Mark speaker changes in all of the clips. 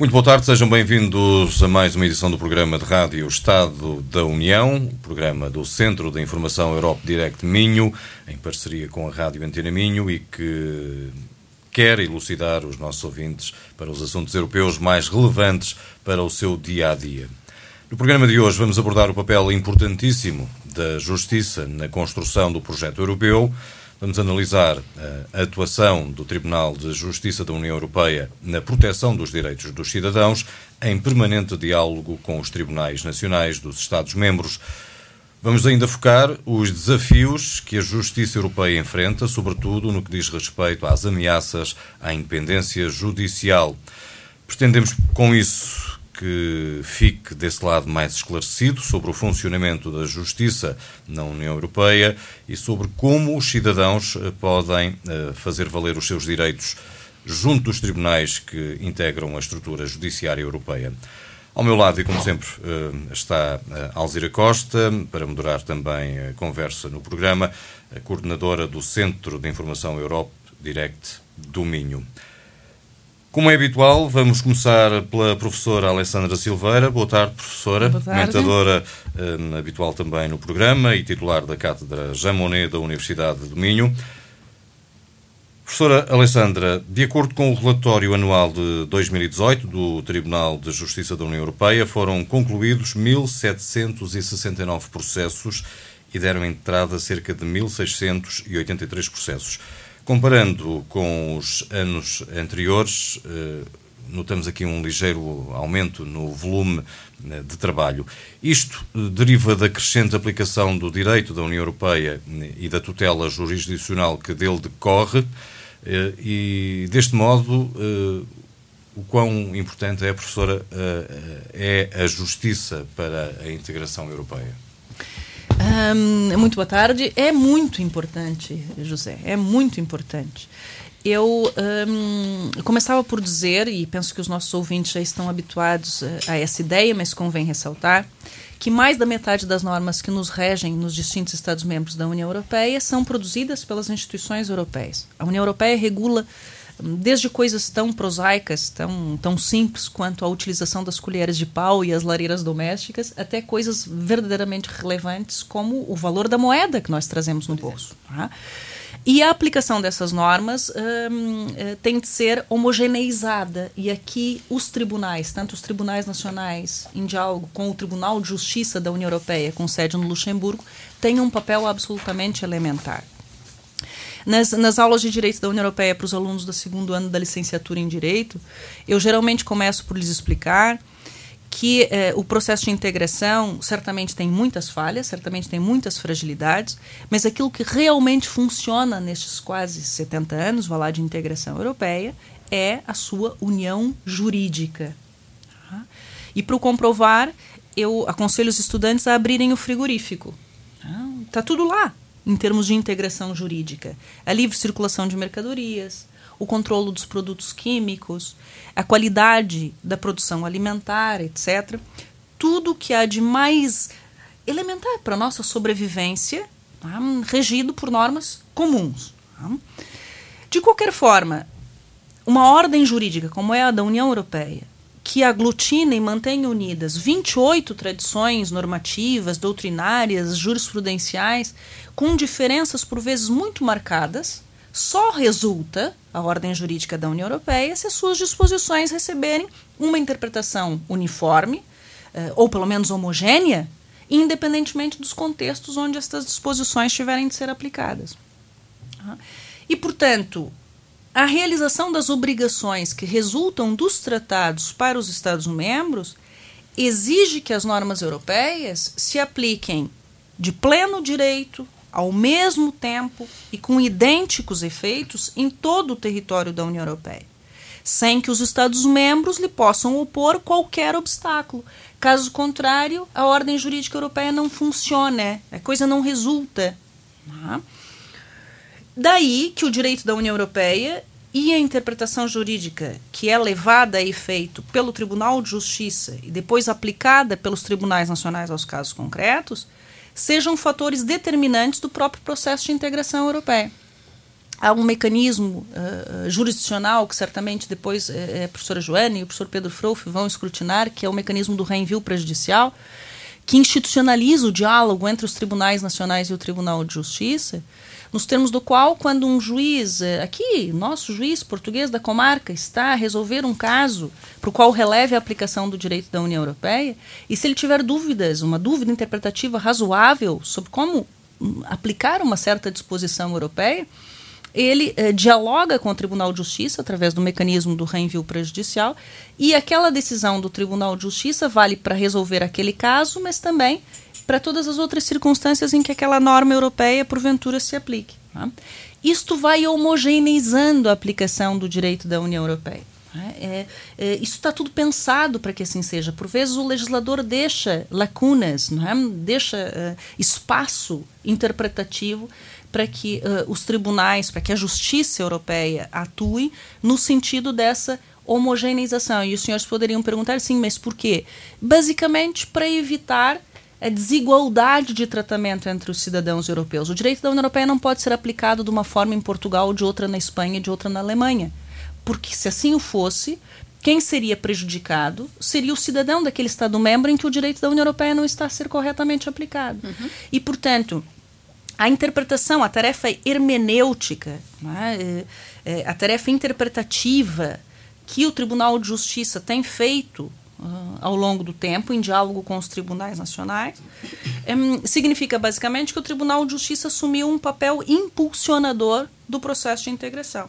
Speaker 1: Muito boa tarde, sejam bem-vindos a mais uma edição do programa de rádio Estado da União, programa do Centro de Informação Europe Direct Minho, em parceria com a Rádio Antena Minho e que quer elucidar os nossos ouvintes para os assuntos europeus mais relevantes para o seu dia a dia. No programa de hoje vamos abordar o papel importantíssimo da justiça na construção do projeto europeu. Vamos analisar a atuação do Tribunal de Justiça da União Europeia na proteção dos direitos dos cidadãos, em permanente diálogo com os tribunais nacionais dos Estados-membros. Vamos ainda focar os desafios que a justiça europeia enfrenta, sobretudo no que diz respeito às ameaças à independência judicial. Pretendemos, com isso, que fique desse lado mais esclarecido sobre o funcionamento da justiça na União Europeia e sobre como os cidadãos podem fazer valer os seus direitos junto dos tribunais que integram a estrutura judiciária europeia. Ao meu lado, e como sempre, está Alzira Costa, para moderar também a conversa no programa, a coordenadora do Centro de Informação Europe Direct do Minho. Como é habitual, vamos começar pela professora Alessandra Silveira. Boa tarde, professora.
Speaker 2: Boa tarde.
Speaker 1: Comentadora um, habitual também no programa e titular da Cátedra Jean Monnet da Universidade do Minho. Professora Alessandra, de acordo com o relatório anual de 2018 do Tribunal de Justiça da União Europeia, foram concluídos 1.769 processos e deram entrada a cerca de 1.683 processos. Comparando com os anos anteriores, notamos aqui um ligeiro aumento no volume de trabalho. Isto deriva da crescente aplicação do direito da União Europeia e da tutela jurisdicional que dele decorre, e deste modo, o quão importante é, professora, é a justiça para a integração europeia?
Speaker 2: Um, muito boa tarde. É muito importante, José, é muito importante. Eu um, começava por dizer, e penso que os nossos ouvintes já estão habituados a essa ideia, mas convém ressaltar, que mais da metade das normas que nos regem nos distintos Estados-membros da União Europeia são produzidas pelas instituições europeias. A União Europeia regula desde coisas tão prosaicas, tão, tão simples quanto a utilização das colheres de pau e as lareiras domésticas, até coisas verdadeiramente relevantes como o valor da moeda que nós trazemos no bolso. Tá? E a aplicação dessas normas hum, tem de ser homogeneizada. E aqui os tribunais, tanto os tribunais nacionais, em diálogo com o Tribunal de Justiça da União Europeia, com sede no Luxemburgo, têm um papel absolutamente elementar. Nas, nas, aulas de Direito da União Europeia para os alunos do segundo ano da licenciatura em Direito, eu geralmente começo por lhes explicar que eh, o processo de integração certamente tem muitas falhas, certamente tem muitas fragilidades, mas aquilo que realmente funciona nestes quase 70 anos, lá, de integração europeia, é a sua união jurídica. Tá? E para o comprovar, eu aconselho os estudantes a abrirem o frigorífico. Está tudo lá, em termos de integração jurídica. A livre circulação de mercadorias, o controle dos produtos químicos, a qualidade da produção alimentar, etc. Tudo que há de mais elementar para a nossa sobrevivência, tá? regido por normas comuns. Tá? De qualquer forma, uma ordem jurídica como é a da União Europeia, que aglutina e mantém unidas 28 tradições normativas, doutrinárias, jurisprudenciais, com diferenças por vezes muito marcadas, só resulta a ordem jurídica da União Europeia se as suas disposições receberem uma interpretação uniforme, eh, ou pelo menos homogênea, independentemente dos contextos onde estas disposições tiverem de ser aplicadas. E, portanto, a realização das obrigações que resultam dos tratados para os Estados-membros exige que as normas europeias se apliquem de pleno direito, ao mesmo tempo e com idênticos efeitos em todo o território da União Europeia, sem que os Estados-membros lhe possam opor qualquer obstáculo. Caso contrário, a ordem jurídica europeia não funciona, a coisa não resulta. Daí que o direito da União Europeia e a interpretação jurídica que é levada a efeito pelo Tribunal de Justiça e depois aplicada pelos tribunais nacionais aos casos concretos sejam fatores determinantes do próprio processo de integração europeia. Há um mecanismo uh, jurisdicional que certamente depois uh, a professora Joana e o professor Pedro Frouf vão escrutinar, que é o mecanismo do reenvio prejudicial, que institucionaliza o diálogo entre os tribunais nacionais e o Tribunal de Justiça, nos termos do qual, quando um juiz, eh, aqui, nosso juiz português da comarca, está a resolver um caso para o qual releve a aplicação do direito da União Europeia, e se ele tiver dúvidas, uma dúvida interpretativa razoável sobre como hum, aplicar uma certa disposição europeia, ele eh, dialoga com o Tribunal de Justiça através do mecanismo do reenvio prejudicial e aquela decisão do Tribunal de Justiça vale para resolver aquele caso, mas também para todas as outras circunstâncias em que aquela norma europeia porventura se aplique. Tá? Isto vai homogeneizando a aplicação do direito da União Europeia. Né? É, é, isso está tudo pensado para que assim seja. Por vezes o legislador deixa lacunas, é? deixa uh, espaço interpretativo para que uh, os tribunais, para que a justiça europeia atue no sentido dessa homogeneização. E os senhores poderiam perguntar, sim, mas por quê? Basicamente para evitar desigualdade de tratamento entre os cidadãos europeus. O direito da União Europeia não pode ser aplicado de uma forma em Portugal, de outra na Espanha e de outra na Alemanha. Porque se assim o fosse, quem seria prejudicado seria o cidadão daquele Estado-membro em que o direito da União Europeia não está a ser corretamente aplicado. Uhum. E, portanto, a interpretação, a tarefa hermenêutica, né, é, é, a tarefa interpretativa que o Tribunal de Justiça tem feito uh, ao longo do tempo, em diálogo com os tribunais nacionais, um, significa basicamente que o Tribunal de Justiça assumiu um papel impulsionador do processo de integração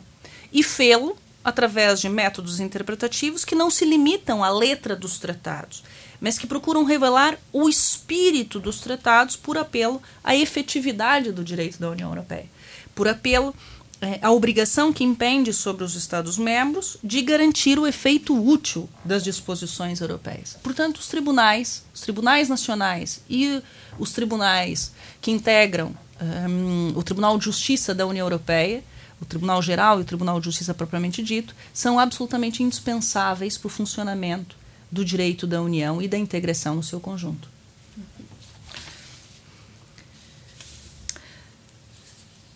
Speaker 2: e fê-lo através de métodos interpretativos que não se limitam à letra dos tratados, mas que procuram revelar o espírito dos tratados por apelo à efetividade do direito da União Europeia, por apelo a obrigação que impende sobre os Estados-membros de garantir o efeito útil das disposições europeias. Portanto, os tribunais, os tribunais nacionais e os tribunais que integram um, o Tribunal de Justiça da União Europeia, o Tribunal Geral e o Tribunal de Justiça propriamente dito, são absolutamente indispensáveis para o funcionamento do direito da União e da integração no seu conjunto.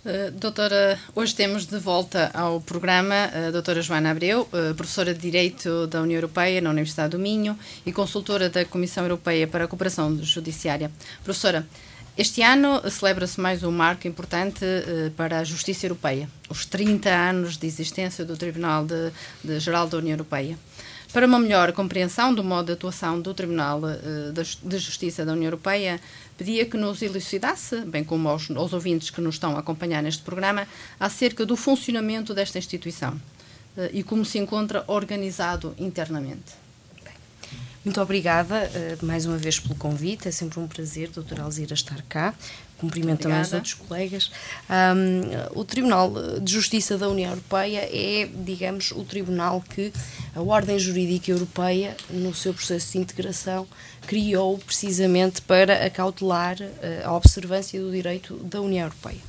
Speaker 3: Uh, doutora, hoje temos de volta ao programa a doutora Joana Abreu, uh, professora de Direito da União Europeia na Universidade do Minho e consultora da Comissão Europeia para a Cooperação Judiciária. Professora, este ano celebra-se mais um marco importante para a Justiça Europeia, os 30 anos de existência do Tribunal de, de Geral da União Europeia. Para uma melhor compreensão do modo de atuação do Tribunal de Justiça da União Europeia, pedia que nos elucidasse, bem como aos, aos ouvintes que nos estão a acompanhar neste programa, acerca do funcionamento desta instituição eh, e como se encontra organizado internamente.
Speaker 4: Muito obrigada uh, mais uma vez pelo convite. É sempre um prazer, doutora Alzira, estar cá. Cumprimento também os outros colegas. Um, o Tribunal de Justiça da União Europeia é, digamos, o tribunal que a ordem jurídica europeia, no seu processo de integração, criou precisamente para acautelar uh, a observância do direito da União Europeia.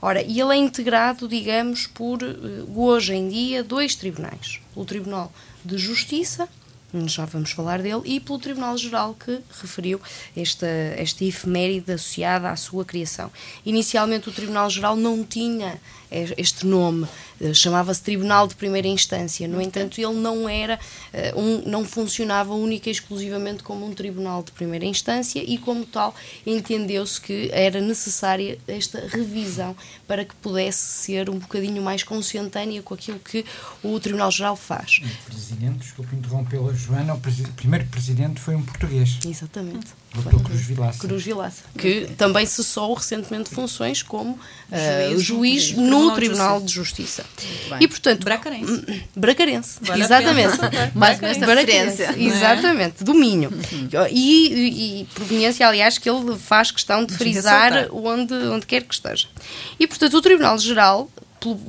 Speaker 4: Ora, e ele é integrado, digamos, por uh, hoje em dia dois tribunais: o Tribunal de Justiça já vamos falar dele, e pelo Tribunal Geral que referiu esta, esta efeméride associada à sua criação. Inicialmente o Tribunal Geral não tinha este nome, eh, chamava-se Tribunal de Primeira Instância. No entanto, ele não era eh, um, não funcionava única e exclusivamente como um tribunal de primeira instância e como tal entendeu-se que era necessária esta revisão para que pudesse ser um bocadinho mais consentânea com aquilo que o Tribunal Geral faz.
Speaker 5: O presidente, desculpe interrompê-la, Joana, o primeiro presidente foi um português.
Speaker 4: Exatamente.
Speaker 5: Doutor Cruz Vilaça.
Speaker 4: Cruz Vilaça, que também cessou recentemente funções como uh, juiz, juiz no Tribunal, Tribunal de Justiça.
Speaker 2: E, portanto... Bracarense.
Speaker 4: Hum, bracarense, vale exatamente.
Speaker 3: Mais nesta Bracarense,
Speaker 4: é? exatamente, do Minho. Uhum. E, e, e, proveniência, aliás, que ele faz questão de frisar onde, onde quer que esteja. E, portanto, o Tribunal Geral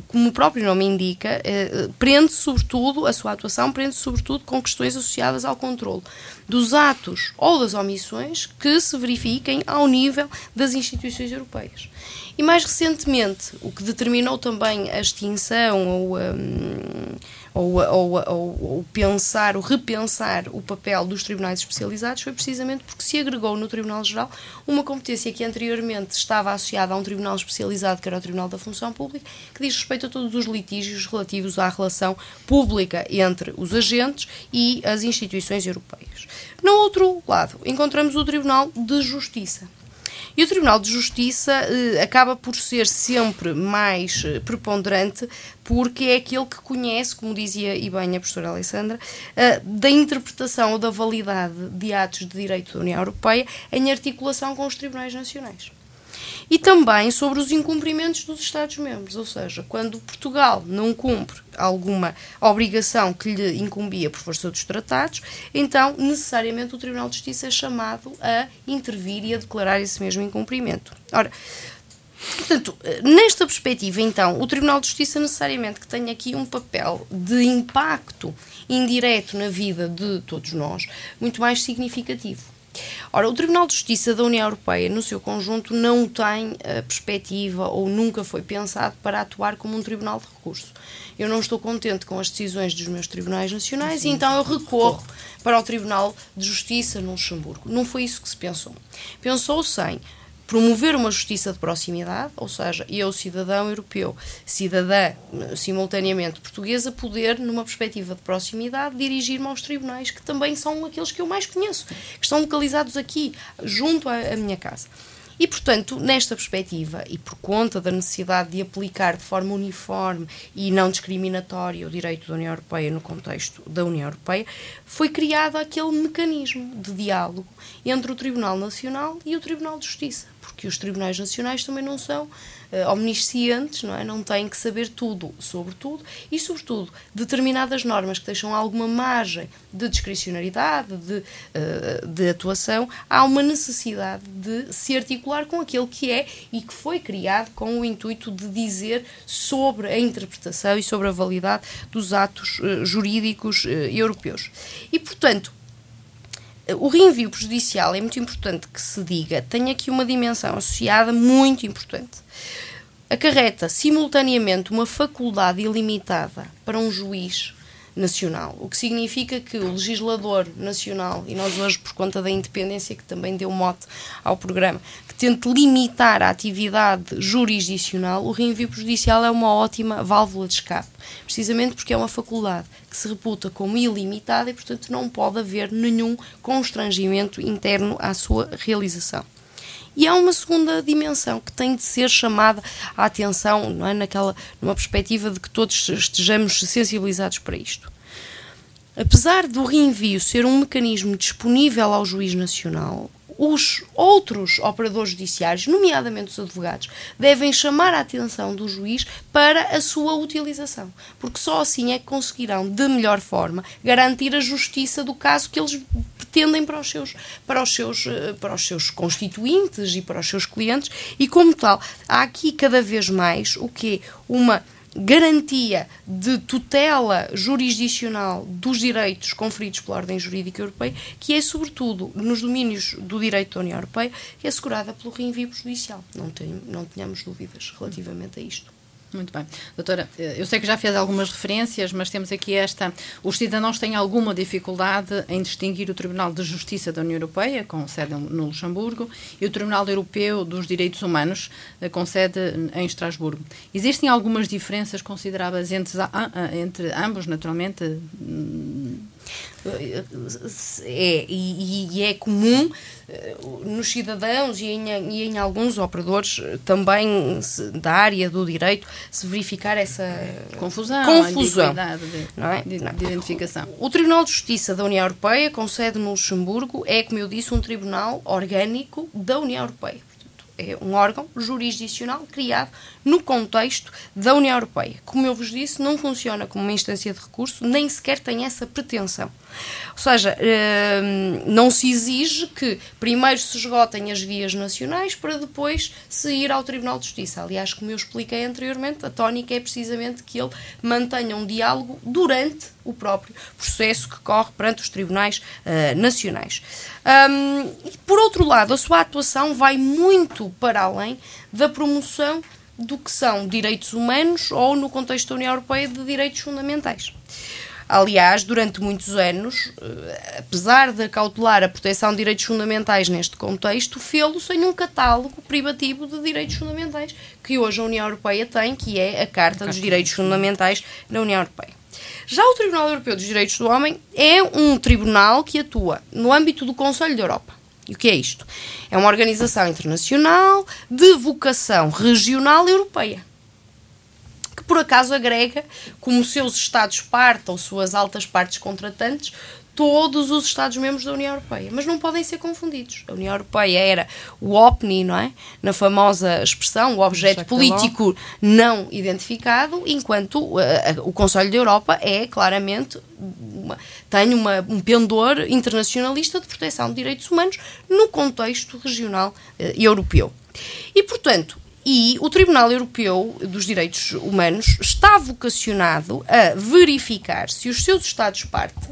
Speaker 4: como o próprio nome indica, eh, prende sobretudo, a sua atuação prende sobretudo com questões associadas ao controle dos atos ou das omissões que se verifiquem ao nível das instituições europeias. E mais recentemente, o que determinou também a extinção ou, um, ou, ou, ou, pensar, ou repensar o papel dos tribunais especializados foi precisamente porque se agregou no Tribunal Geral uma competência que anteriormente estava associada a um tribunal especializado, que era o Tribunal da Função Pública, que diz respeito a todos os litígios relativos à relação pública entre os agentes e as instituições europeias. No outro lado, encontramos o Tribunal de Justiça e o Tribunal de Justiça eh, acaba por ser sempre mais eh, preponderante porque é aquele que conhece, como dizia e bem a professora Alessandra, eh, da interpretação ou da validade de atos de direito da União Europeia em articulação com os tribunais nacionais e também sobre os incumprimentos dos Estados-membros, ou seja, quando Portugal não cumpre alguma obrigação que lhe incumbia por força dos tratados, então necessariamente o Tribunal de Justiça é chamado a intervir e a declarar esse mesmo incumprimento. Ora, Portanto, nesta perspectiva, então, o Tribunal de Justiça necessariamente que tem aqui um papel de impacto indireto na vida de todos nós muito mais significativo. Ora, o Tribunal de Justiça da União Europeia, no seu conjunto, não tem a perspectiva ou nunca foi pensado para atuar como um tribunal de recurso. Eu não estou contente com as decisões dos meus tribunais nacionais Sim. e então eu recorro para o Tribunal de Justiça no Luxemburgo. Não foi isso que se pensou. Pensou-se em promover uma justiça de proximidade, ou seja, eu, cidadão europeu, cidadã simultaneamente portuguesa, poder, numa perspectiva de proximidade, dirigir-me aos tribunais, que também são aqueles que eu mais conheço, que estão localizados aqui, junto à, à minha casa. E, portanto, nesta perspectiva, e por conta da necessidade de aplicar de forma uniforme e não discriminatória o direito da União Europeia no contexto da União Europeia, foi criado aquele mecanismo de diálogo entre o Tribunal Nacional e o Tribunal de Justiça porque os tribunais nacionais também não são uh, omniscientes, não é? Não têm que saber tudo sobre tudo e, sobretudo, determinadas normas que deixam alguma margem de discricionariedade, de, uh, de atuação, há uma necessidade de se articular com aquele que é e que foi criado com o intuito de dizer sobre a interpretação e sobre a validade dos atos uh, jurídicos europeus. E, portanto, o reenvio prejudicial é muito importante que se diga, tem aqui uma dimensão associada muito importante. Acarreta simultaneamente uma faculdade ilimitada para um juiz nacional, o que significa que o legislador nacional, e nós hoje, por conta da independência que também deu mote ao programa, que tente limitar a atividade jurisdicional, o reenvio prejudicial é uma ótima válvula de escape, precisamente porque é uma faculdade que se reputa como ilimitada e, portanto, não pode haver nenhum constrangimento interno à sua realização. E há uma segunda dimensão que tem de ser chamada a atenção, não é? Naquela, numa perspectiva de que todos estejamos sensibilizados para isto. Apesar do reenvio ser um mecanismo disponível ao juiz nacional, os outros operadores judiciários, nomeadamente os advogados, devem chamar a atenção do juiz para a sua utilização, porque só assim é que conseguirão, de melhor forma, garantir a justiça do caso que eles pretendem para os seus, para os seus, eh, para os seus constituintes e para os seus clientes, e como tal, há aqui cada vez mais o que uma garantia de tutela jurisdicional dos direitos conferidos pela ordem jurídica europeia, que é, sobretudo, nos domínios do direito da União Europeia, é assegurada pelo reenvio judicial. Não, tenho, não tenhamos dúvidas relativamente a isto.
Speaker 3: Muito bem. Doutora, eh, eu sei que já fez algumas referências, mas temos aqui esta. Os cidadãos têm alguma dificuldade em distinguir o Tribunal de Justiça da União Europeia, com sede no Luxemburgo, e o Tribunal Europeu dos Direitos Humanos, eh, com sede em Estrasburgo. Existem algumas diferenças consideráveis entre, entre ambos, naturalmente?
Speaker 4: É, e, e, é comum eh, nos cidadãos e em, e em alguns operadores também da área do direito se verificar essa
Speaker 3: confusão,
Speaker 4: confusão
Speaker 3: de, não é? de, de identificação.
Speaker 4: O Tribunal de Justiça da União Europeia, com sede no Luxemburgo, é, como eu disse, um tribunal orgânico da União Europeia é um órgão jurisdicional criado no contexto da União Europeia. Como eu vos disse, não funciona como uma instância de recurso, nem sequer tem essa pretensão. Ou seja, hum, não se exige que primeiro se esgotem as vias nacionais para depois se ir ao Tribunal de Justiça. Aliás, como eu expliquei anteriormente, a tónica é precisamente que ele mantenha um diálogo durante o próprio processo que corre perante os tribunais uh, nacionais. Um, e, por outro lado, a sua atuação vai muito para além da promoção do que são direitos humanos ou, no contexto da União Europeia, de direitos fundamentais. Aliás, durante muitos anos, eh, apesar de cautelar a proteção de direitos fundamentais neste contexto, fê-lo sem um catálogo privativo de direitos fundamentais que hoje a União Europeia tem, que é a Carta dos Direitos Fundamentais da União Europeia. Já o Tribunal Europeu dos Direitos do Homem é um tribunal que atua no âmbito do Conselho da Europa. E o que é isto? É uma organização internacional de vocação regional europeia que por acaso agrega como seus Estados-parte ou suas altas partes contratantes todos os Estados-membros da União Europeia, mas não podem ser confundidos. A União Europeia era o OPNI, não é? Na famosa expressão, o objeto político não identificado, enquanto uh, o Conselho da Europa é claramente uma, tem uma, um pendor internacionalista de proteção de direitos humanos no contexto regional uh, europeu. E, portanto, e o Tribunal Europeu dos Direitos Humanos está vocacionado a verificar se os seus Estados-parte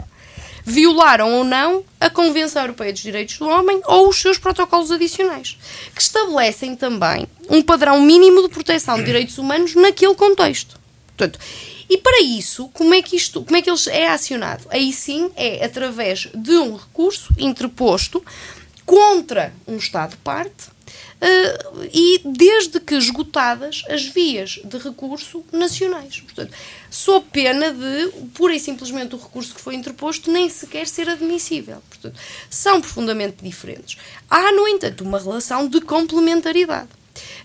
Speaker 4: violaram ou não a Convenção Europeia dos Direitos do Homem ou os seus protocolos adicionais, que estabelecem também um padrão mínimo de proteção de direitos humanos naquele contexto. Portanto, e para isso, como é que isto, como é que ele é acionado? Aí sim é através de um recurso interposto contra um Estado parte uh, e desde que esgotadas as vias de recurso nacionais. Portanto, sob pena de, pura e simplesmente, o recurso que foi interposto nem sequer ser admissível. Portanto, são profundamente diferentes. Há, no entanto, uma relação de complementaridade.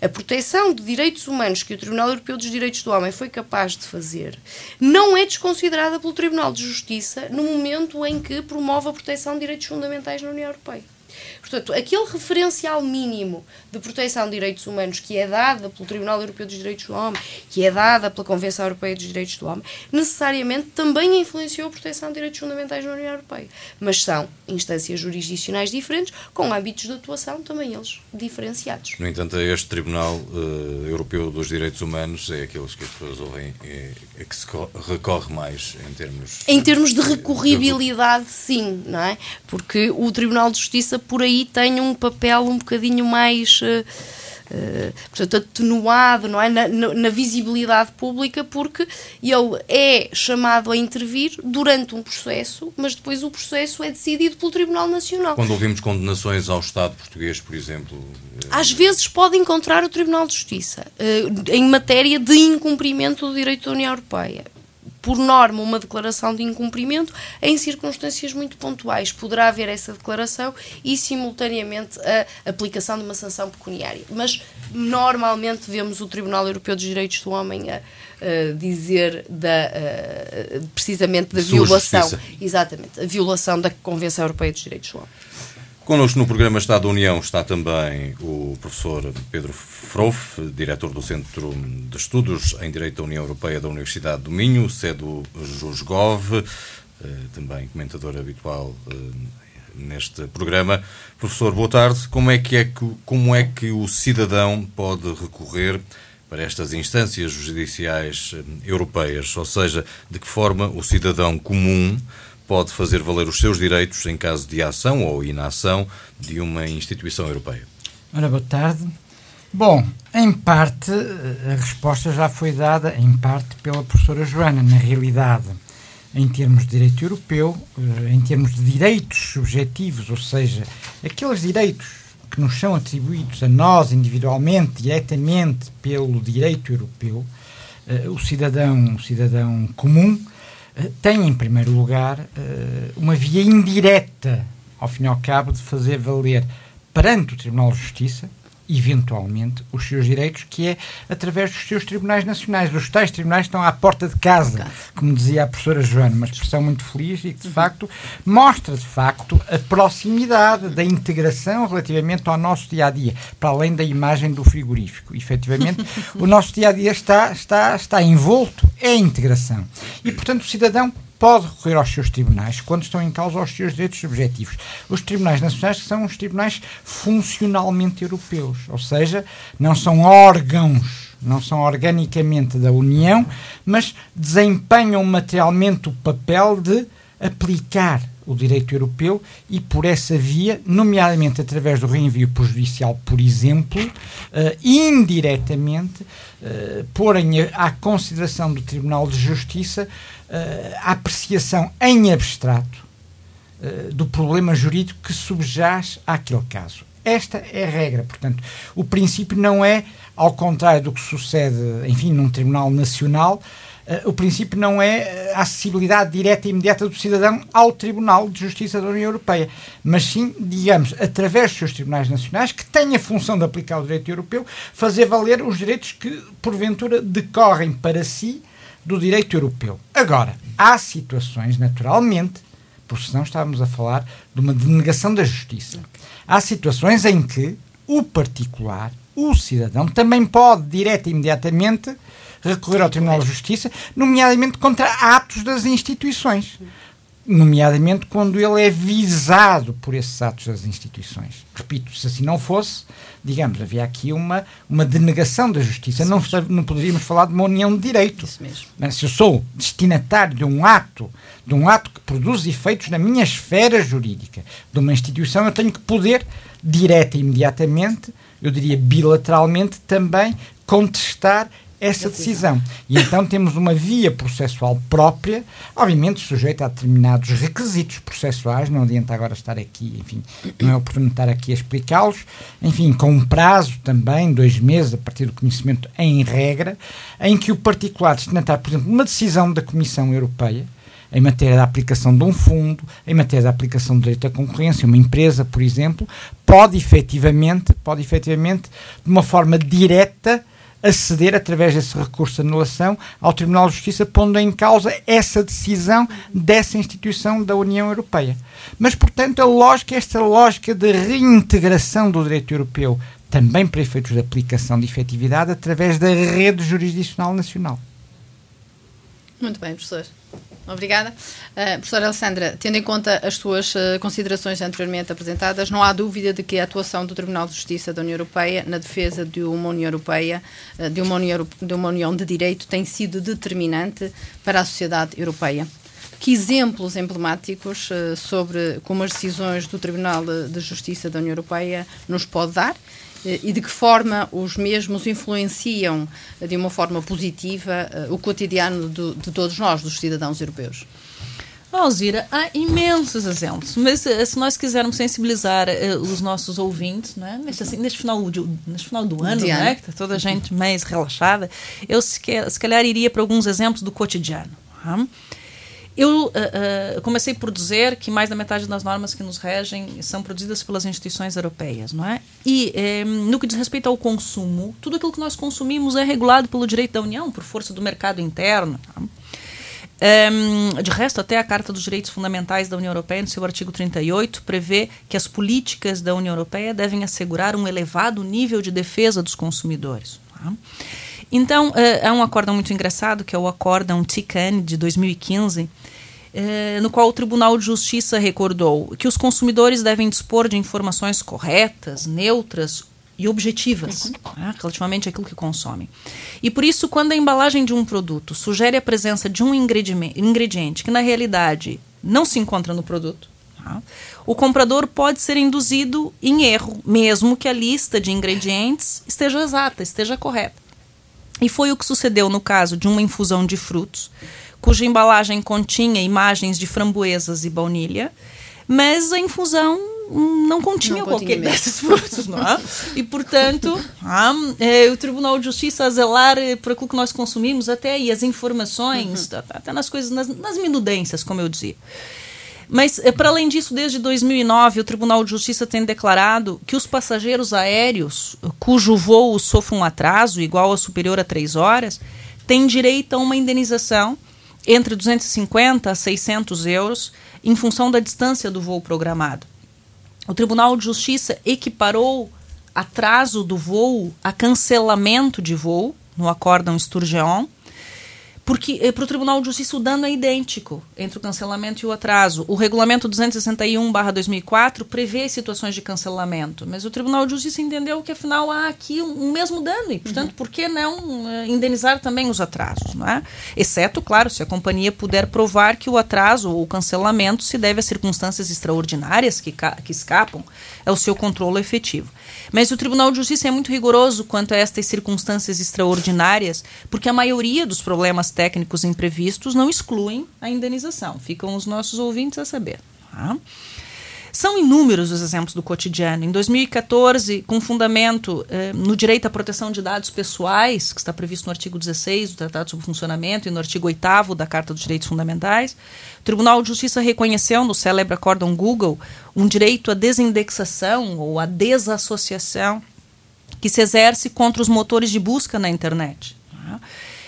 Speaker 4: A proteção de direitos humanos que o Tribunal Europeu dos Direitos do Homem foi capaz de fazer não é desconsiderada pelo Tribunal de Justiça no momento em que promove a proteção de direitos fundamentais na União Europeia. Portanto, aquele referencial mínimo de proteção de direitos humanos que é dada pelo Tribunal Europeu dos Direitos do Homem, que é dada pela Convenção Europeia dos Direitos do Homem, necessariamente também influenciou a proteção de direitos fundamentais na União Europeia. Mas são instâncias jurisdicionais diferentes, com âmbitos de atuação também eles diferenciados.
Speaker 1: No entanto, este Tribunal uh, Europeu dos Direitos Humanos é aqueles que as pessoas ouvem, é, é que se recorre mais em termos...
Speaker 4: Em termos de recorribilidade, de... sim, não é? Porque o Tribunal de Justiça por aí tem um papel um bocadinho mais. Uh, Uh, portanto, atenuado não é? Na, na, na, visibilidade pública, porque ele é chamado a intervir durante um processo, mas depois o processo é decidido pelo Tribunal Nacional.
Speaker 1: Quando ouvimos condenações ao Estado português, por exemplo.
Speaker 4: Às vezes pode encontrar o Tribunal de Justiça uh, em matéria de incumprimento do direito da União Europeia por norma, uma declaração de incumprimento em circunstâncias muito pontuais. Poderá haver essa declaração e, simultaneamente, a aplicação de uma sanção pecuniária. Mas, normalmente, vemos o Tribunal Europeu dos Direitos do Homem a, a dizer da, a, precisamente da violação. Justiça. Exatamente, a violação da Convenção Europeia dos Direitos do Homem.
Speaker 1: Connosco no programa Estado da União está também o professor Pedro Frouf, diretor do Centro de Estudos em Direito da União Europeia da Universidade do Minho, sede do JUSGOV, eh, também comentador habitual eh, neste programa. Professor, boa tarde. Como é que, é que, como é que o cidadão pode recorrer para estas instâncias judiciais eh, europeias? Ou seja, de que forma o cidadão comum pode fazer valer os seus direitos em caso de ação ou inação de uma instituição europeia?
Speaker 5: Ora, boa tarde. Bom, em parte, a resposta já foi dada, em parte, pela professora Joana. Na realidade, em termos de direito europeu, eh, em termos de direitos subjetivos, ou seja, aqueles direitos que nos são atribuídos a nós individualmente, diretamente pelo direito europeu, eh, o cidadão, o cidadão comum, tem, em primeiro lugar, eh, uma via indireta, ao fim e ao cabo, de fazer valer perante o Tribunal de Justiça, eventualmente, os seus direitos, que é através dos seus tribunais nacionais. Os tais tribunais estão à porta de casa, como dizia a professora Joana, uma expressão muito feliz e que, de facto, mostra, de facto, a proximidade da integração relativamente ao nosso dia-a-dia, para além da imagem do frigorífico. Efetivamente, o nosso dia-a-dia está, está, está envolto, é integração. E, portanto, o cidadão pode recorrer aos seus tribunais quando estão em causa os seus direitos subjetivos. Os tribunais nacionais são os tribunais funcionalmente europeus, ou seja, não são órgãos, não são organicamente da União, mas desempenham materialmente o papel de aplicar o direito europeu e por essa via, nomeadamente através do reenvio por judicial, por exemplo, uh, indiretamente, uh, porem à consideração do Tribunal de Justiça a apreciação em abstrato uh, do problema jurídico que subjaz àquele caso. Esta é a regra, portanto, o princípio não é, ao contrário do que sucede, enfim, num tribunal nacional, uh, o princípio não é a acessibilidade direta e imediata do cidadão ao Tribunal de Justiça da União Europeia, mas sim, digamos, através dos seus tribunais nacionais, que têm a função de aplicar o direito europeu, fazer valer os direitos que, porventura, decorrem para si do direito europeu. Agora, há situações, naturalmente, porque senão estávamos a falar de uma denegação da justiça. Há situações em que o particular, o cidadão, também pode, direta e imediatamente, recorrer ao Tribunal de Justiça, nomeadamente contra atos das instituições nomeadamente quando ele é visado por esses atos das instituições. Repito, se assim não fosse, digamos, havia aqui uma, uma denegação da justiça. Não, não poderíamos falar de uma união de direito.
Speaker 3: Isso mesmo.
Speaker 5: Mas se eu sou destinatário de um ato, de um ato que produz efeitos na minha esfera jurídica, de uma instituição, eu tenho que poder, direta e imediatamente, eu diria bilateralmente, também contestar essa decisão. E então temos uma via processual própria, obviamente sujeita a determinados requisitos processuais, não adianta agora estar aqui, enfim, não é oportuno estar aqui a explicá-los, enfim, com um prazo também, dois meses, a partir do conhecimento em regra, em que o particular destinatário, por exemplo, uma decisão da Comissão Europeia, em matéria da aplicação de um fundo, em matéria da aplicação do direito à concorrência, uma empresa, por exemplo, pode efetivamente, pode efetivamente, de uma forma direta, aceder, através desse recurso de anulação, ao Tribunal de Justiça, pondo em causa essa decisão dessa instituição da União Europeia. Mas, portanto, a lógica, esta lógica de reintegração do direito europeu, também para efeitos de aplicação de efetividade, através da rede jurisdicional nacional.
Speaker 3: Muito bem, professor. Obrigada. Uh, professora Alessandra, tendo em conta as suas uh, considerações anteriormente apresentadas, não há dúvida de que a atuação do Tribunal de Justiça da União Europeia na defesa de uma União Europeia, uh, de, uma União, de uma União de Direito, tem sido determinante para a sociedade europeia. Que exemplos emblemáticos sobre como as decisões do Tribunal de Justiça da União Europeia nos pode dar? Eh, e de que forma os mesmos influenciam eh, de uma forma positiva eh, o cotidiano de, de todos nós, dos cidadãos europeus?
Speaker 2: Alzira, há imensos exemplos, mas se nós quisermos sensibilizar uh, os nossos ouvintes, né, neste, assim, neste, final, de, neste final do ano, né, que está toda a gente mais relaxada, eu se, se calhar iria para alguns exemplos do cotidiano. Tá? Eu uh, uh, comecei por dizer que mais da metade das normas que nos regem são produzidas pelas instituições europeias, não é? E eh, no que diz respeito ao consumo, tudo aquilo que nós consumimos é regulado pelo direito da União, por força do mercado interno. Tá? Um, de resto, até a Carta dos Direitos Fundamentais da União Europeia, no seu artigo 38, prevê que as políticas da União Europeia devem assegurar um elevado nível de defesa dos consumidores. Tá? Então, é, um acórdão muito engraçado, que é o acórdão TICAN de 2015, é, no qual o Tribunal de Justiça recordou que os consumidores devem dispor de informações corretas, neutras e objetivas uhum. né, relativamente àquilo que consomem. E por isso, quando a embalagem de um produto sugere a presença de um ingrediente que na realidade não se encontra no produto, tá, o comprador pode ser induzido em erro, mesmo que a lista de ingredientes esteja exata, esteja correta. E foi o que sucedeu no caso de uma infusão de frutos, cuja embalagem continha imagens de framboesas e baunilha, mas a infusão não continha não qualquer desses frutos, não é? E, portanto, ah, é, o Tribunal de Justiça a zelar eh, por aquilo que nós consumimos, até aí as informações, uhum. até nas coisas, nas, nas minudências, como eu dizia. Mas, eh, para além disso, desde 2009, o Tribunal de Justiça tem declarado que os passageiros aéreos cujo voo sofre um atraso igual ou superior a três horas têm direito a uma indenização entre 250 a 600 euros em função da distância do voo programado. O Tribunal de Justiça equiparou atraso do voo a cancelamento de voo no acórdão Sturgeon porque eh, para o Tribunal de Justiça o dano é idêntico entre o cancelamento e o atraso. O regulamento 261/2004 prevê situações de cancelamento, mas o Tribunal de Justiça entendeu que afinal há aqui um, um mesmo dano e, portanto, uhum. por que não uh, indenizar também os atrasos, não é? Exceto, claro, se a companhia puder provar que o atraso ou o cancelamento se deve a circunstâncias extraordinárias que, que escapam ao seu controle efetivo. Mas o Tribunal de Justiça é muito rigoroso quanto a estas circunstâncias extraordinárias, porque a maioria dos problemas técnicos imprevistos não excluem a indenização. Ficam os nossos ouvintes a saber. Tá? São inúmeros os exemplos do cotidiano. Em 2014, com fundamento eh, no direito à proteção de dados pessoais, que está previsto no artigo 16 do Tratado sobre Funcionamento e no artigo 8 da Carta dos Direitos Fundamentais, o Tribunal de Justiça reconheceu no célebre acórdão Google um direito à desindexação ou à desassociação que se exerce contra os motores de busca na internet. Tá?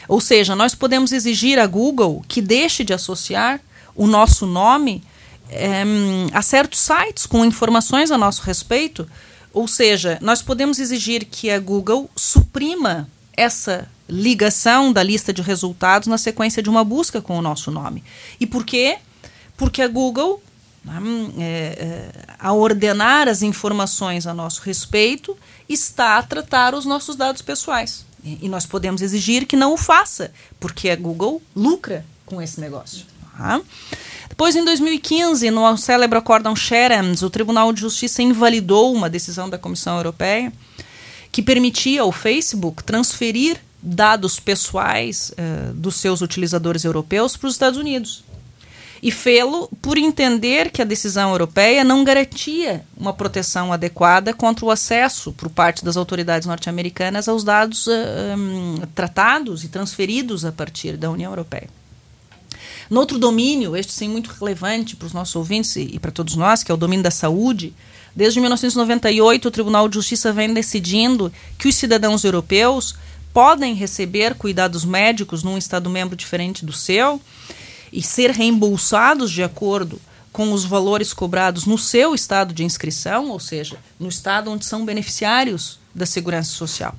Speaker 2: Ou seja, nós podemos exigir a Google que deixe de associar o nosso nome é, certos sites com informações a nosso respeito. Ou seja, nós podemos exigir que a Google suprima essa ligação da lista de resultados na sequência de uma busca com o nosso nome. E por quê? Porque a Google, é, é, a ordenar as informações a nosso respeito, está a tratar os nossos dados pessoais. E nós podemos exigir que não o faça, porque a Google lucra com esse negócio. Tá? Depois, em 2015, no célebre acórdão Sherams, o Tribunal de Justiça invalidou uma decisão da Comissão Europeia que permitia ao Facebook transferir dados pessoais uh, dos seus utilizadores europeus para os Estados Unidos. E fê-lo por entender que a decisão europeia não garantia uma proteção adequada contra o acesso por parte das autoridades norte-americanas aos dados uh, um, tratados e transferidos a partir da União Europeia. No outro domínio, este sim muito relevante para os nossos ouvintes e, e para todos nós, que é o domínio da saúde, desde 1998 o Tribunal de Justiça vem decidindo que os cidadãos europeus podem receber cuidados médicos num Estado membro diferente do seu e ser reembolsados de acordo com os valores cobrados no seu estado de inscrição, ou seja, no estado onde são beneficiários da segurança social.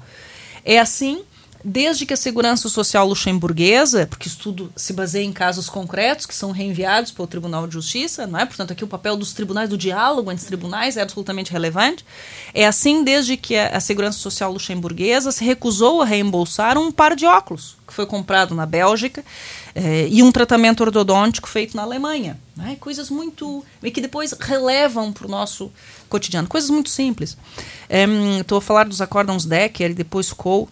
Speaker 2: É assim desde que a segurança social luxemburguesa, porque isso tudo se baseia em casos concretos que são reenviados para o Tribunal de Justiça, não é? Portanto, aqui o papel dos tribunais, do diálogo entre tribunais é absolutamente relevante. É assim desde que a, a segurança social luxemburguesa se recusou a reembolsar um par de óculos que foi comprado na Bélgica eh, e um tratamento ortodôntico feito na Alemanha. Né? Coisas muito. e que depois relevam para o nosso cotidiano. Coisas muito simples. Estou a falar dos acórdãos Decker e depois Cole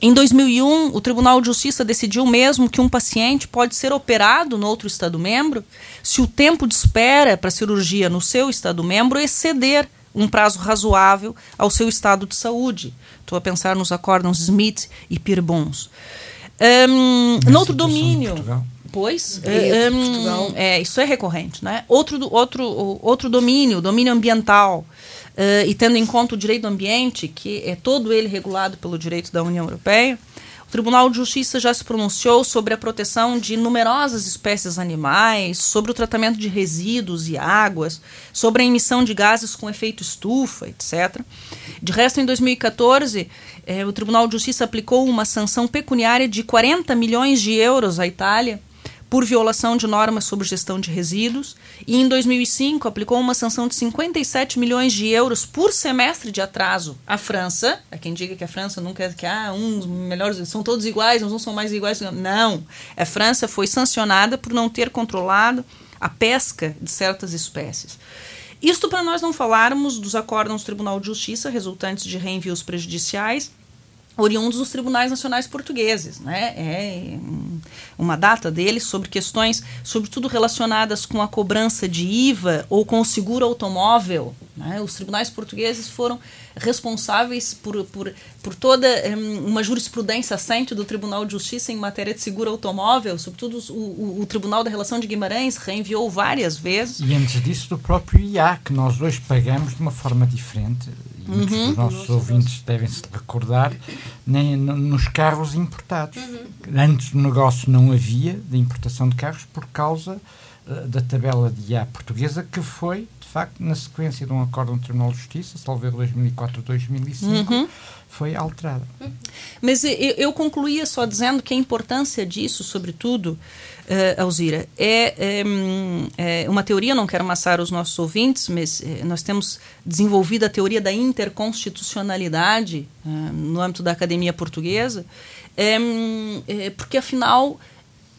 Speaker 2: em 2001, o Tribunal de Justiça decidiu mesmo que um paciente pode ser operado no outro Estado-membro se o tempo de espera para cirurgia no seu Estado-membro exceder um prazo razoável ao seu estado de saúde. Estou a pensar nos acórdãos Smith e Pirbons. Um, no outro domínio. Pois, é, um, é, isso é recorrente. Né? Outro, outro, outro domínio, domínio ambiental. Uh, e tendo em conta o direito do ambiente, que é todo ele regulado pelo direito da União Europeia, o Tribunal de Justiça já se pronunciou sobre a proteção de numerosas espécies animais, sobre o tratamento de resíduos e águas, sobre a emissão de gases com efeito estufa, etc. De resto, em 2014, eh, o Tribunal de Justiça aplicou uma sanção pecuniária de 40 milhões de euros à Itália por violação de normas sobre gestão de resíduos e em 2005 aplicou uma sanção de 57 milhões de euros por semestre de atraso à França. É quem diga que a França nunca é que ah, uns melhores são todos iguais, uns são mais iguais. Não, a França foi sancionada por não ter controlado a pesca de certas espécies. Isto para nós não falarmos dos acórdãos do Tribunal de Justiça resultantes de reenvios prejudiciais oriundos dos tribunais nacionais portugueses, né? É uma data dele sobre questões, sobretudo relacionadas com a cobrança de IVA ou com o seguro automóvel. Né? Os tribunais portugueses foram responsáveis por, por, por toda um, uma jurisprudência assente do Tribunal de Justiça em matéria de seguro automóvel, sobretudo o, o, o, Tribunal da Relação de Guimarães reenviou várias vezes.
Speaker 5: E antes disso, do próprio IA, que nós hoje pagamos de uma forma diferente, muitos uhum. dos nossos ouvintes devem se recordar, nem nos carros importados. Uhum. Antes do negócio não havia de importação de carros por causa uh, da tabela de IA portuguesa, que foi de facto, na sequência de um acordo no Tribunal de Justiça, salvo 2004-2005, uhum. foi alterada.
Speaker 2: Mas eu, eu, concluía só dizendo que a importância disso, sobretudo, uh, Alzira, é, é, é, uma teoria, não quero amassar os nossos ouvintes, mas é, nós temos desenvolvido a teoria da interconstitucionalidade uh, no âmbito da academia portuguesa, é, porque afinal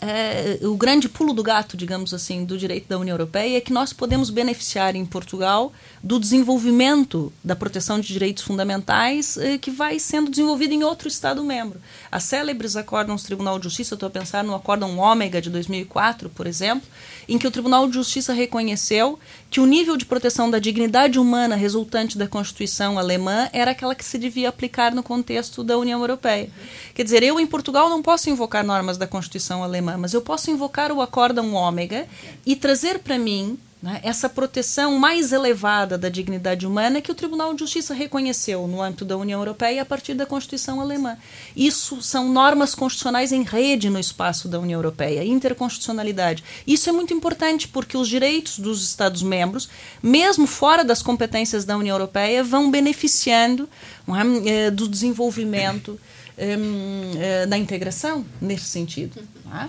Speaker 2: é, o grande pulo do gato, digamos assim, do direito da União Europeia é que nós podemos beneficiar em Portugal do desenvolvimento da proteção de direitos fundamentais é, que vai sendo desenvolvido em outro Estado-membro. As célebres acórdãos do Tribunal de Justiça, estou a pensar no acórdão Ômega de 2004, por exemplo, em que o Tribunal de Justiça reconheceu que o nível de proteção da dignidade humana resultante da Constituição alemã era aquela que se devia aplicar no contexto da União Europeia. Quer dizer, eu em Portugal não posso invocar normas da Constituição alemã mas eu posso invocar o acórdão ômega e trazer para mim né, essa proteção mais elevada da dignidade humana que o Tribunal de Justiça reconheceu no âmbito da União Europeia a partir da Constituição Alemã. Isso são normas constitucionais em rede no espaço da União Europeia, interconstitucionalidade. Isso é muito importante porque os direitos dos Estados-membros, mesmo fora das competências da União Europeia, vão beneficiando é, do desenvolvimento da integração nesse sentido. É?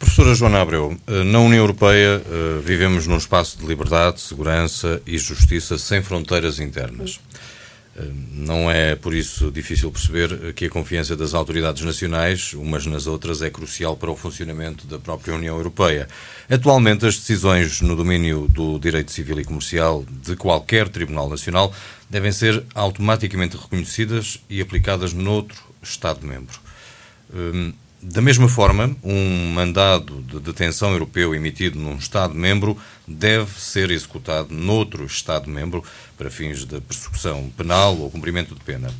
Speaker 1: Professora Joana Abreu, eh, na União Europeia eh, vivemos num espaço de liberdade, segurança e justiça sem fronteiras internas. Eh, não é por isso difícil perceber que a confiança das autoridades nacionais, umas nas outras, é crucial para o funcionamento da própria União Europeia. Atualmente, as decisões no domínio do direito civil e comercial de qualquer Tribunal Nacional devem ser automaticamente reconhecidas e aplicadas noutro Estado-membro. Da mesma forma, um mandado de detenção europeu emitido num Estado-membro deve ser executado noutro Estado-membro para fins de persecução penal ou cumprimento de pena.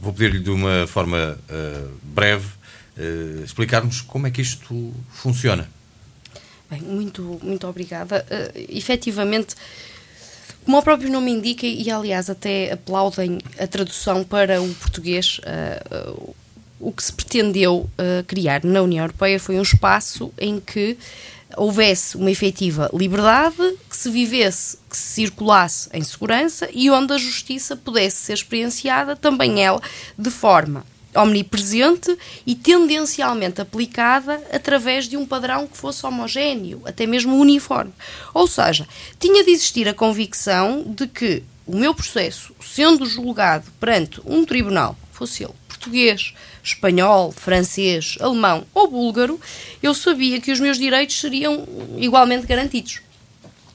Speaker 1: Vou pedir-lhe de uma forma uh, breve uh, explicar-nos como é que isto funciona.
Speaker 4: Bem, muito, muito obrigada. Uh, efetivamente, como o próprio nome indica, e aliás até aplaudem a tradução para o português, uh, o que se pretendeu uh, criar na União Europeia foi um espaço em que houvesse uma efetiva liberdade, que se vivesse, que se circulasse em segurança e onde a justiça pudesse ser experienciada também ela de forma omnipresente e tendencialmente aplicada através de um padrão que fosse homogéneo, até mesmo uniforme. Ou seja, tinha de existir a convicção de que o meu processo, sendo julgado perante um tribunal, fosse ele português, espanhol, francês, alemão ou búlgaro, eu sabia que os meus direitos seriam igualmente garantidos.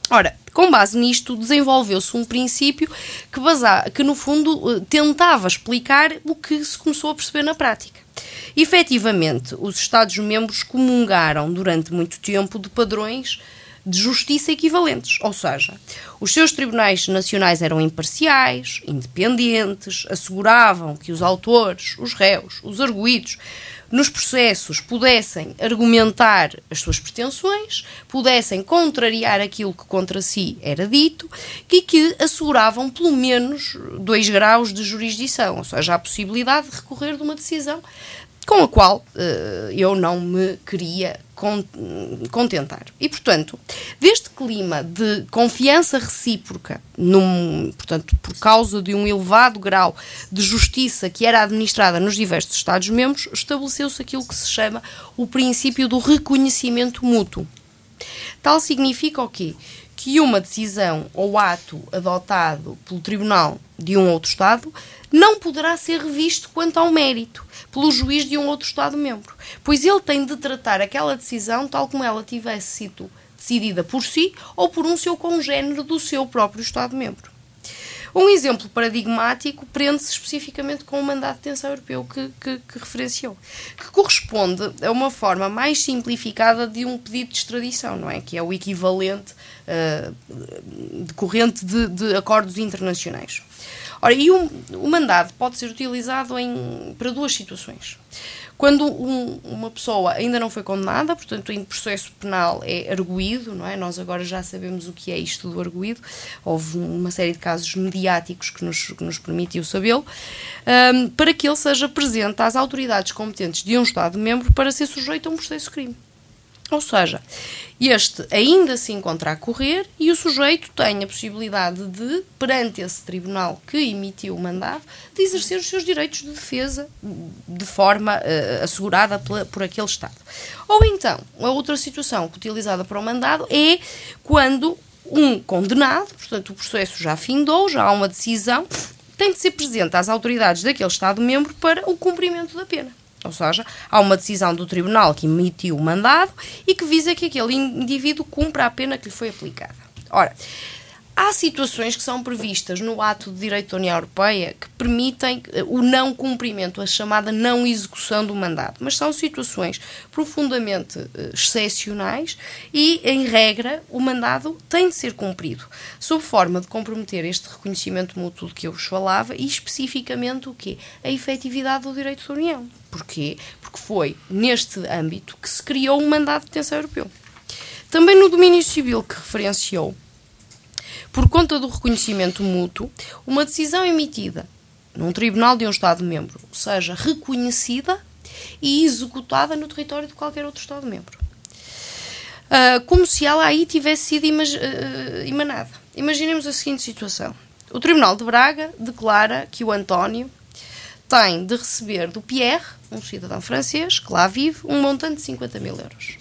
Speaker 4: Ora, com base nisto, desenvolveu-se um princípio que, que, no fundo, eh, tentava explicar o que se começou a perceber na prática. Efetivamente, os Estados-membros comungaram durante muito tempo de padrões de justiça equivalentes, ou seja, os seus tribunais nacionais eram imparciais, independentes, asseguravam que os autores, os réus, os arguídos nos processos pudessem argumentar as suas pretensões, pudessem contrariar aquilo que contra si era dito e que asseguravam pelo menos dois graus de jurisdição, ou seja, a possibilidade de recorrer de uma decisão com a qual uh, eu não me queria contentar. E, portanto, deste clima de confiança recíproca, num, portanto, por causa de um elevado grau de justiça que era administrada nos diversos Estados-membros, estabeleceu-se aquilo que se chama o princípio do reconhecimento mútuo. Tal significa o quê? Que uma decisão ou ato adotado pelo Tribunal de um outro Estado não poderá ser revisto quanto ao mérito pelo juiz de um outro Estado-membro, pois ele tem de tratar aquela decisão tal como ela tivesse sido decidida por si ou por um seu congénero do seu próprio Estado-membro. Um exemplo paradigmático prende-se especificamente com o mandato de detenção europeu que, que, que, referenciou, que corresponde a uma forma mais simplificada de um pedido de extradição, não é? Que é o equivalente uh, decorrente de, de acordos internacionais. Ora, e um, o mandado pode ser utilizado em, para duas situações. Quando um, uma pessoa ainda não foi condenada, portanto, em processo penal é arguído, não é? Nós agora já sabemos o que é isto do arguído. Houve uma série de casos mediáticos que nos, que nos permitiu sabê-lo, um, para que ele seja presente às autoridades competentes de um Estado-membro para ser sujeito a um processo de crime. Ou seja, este ainda se encontra a correr e o sujeito tem a possibilidade de, perante esse tribunal que emitiu o mandado, de exercer os seus direitos de defesa de forma uh, assegurada pela, por aquele Estado. Ou então, a outra situação utilizada para o mandado é quando um condenado, portanto o processo já findou, já há uma decisão, tem de ser presente às autoridades daquele Estado-membro para o cumprimento da pena. Ou seja, há uma decisão do tribunal que emitiu o mandado e que visa que aquele indivíduo cumpra a pena que lhe foi aplicada. Ora, há situações que são previstas no ato de direito da União Europeia que permitem eh, o não cumprimento, a chamada não execução do mandado, mas são situações profundamente uh, excepcionais e, em regra, o mandado tem de ser cumprido, sob forma de comprometer este reconhecimento mútuo de que eu vos falava e, especificamente, o quê? A efetividade do direito da União. Porquê? Porque foi neste âmbito que se criou um mandado de detenção europeu. Também no domínio civil que referenciou, por conta do reconhecimento mútuo, uma decisão emitida num tribunal de um Estado-membro seja reconhecida e executada no território de qualquer outro Estado-membro. Uh, como se ela aí tivesse sido uh, emanada. Imaginemos a seguinte situação. O Tribunal de Braga declara que o António tem de receber do Pierre, um cidadão francês que lá vive, um montante de 50 mil euros.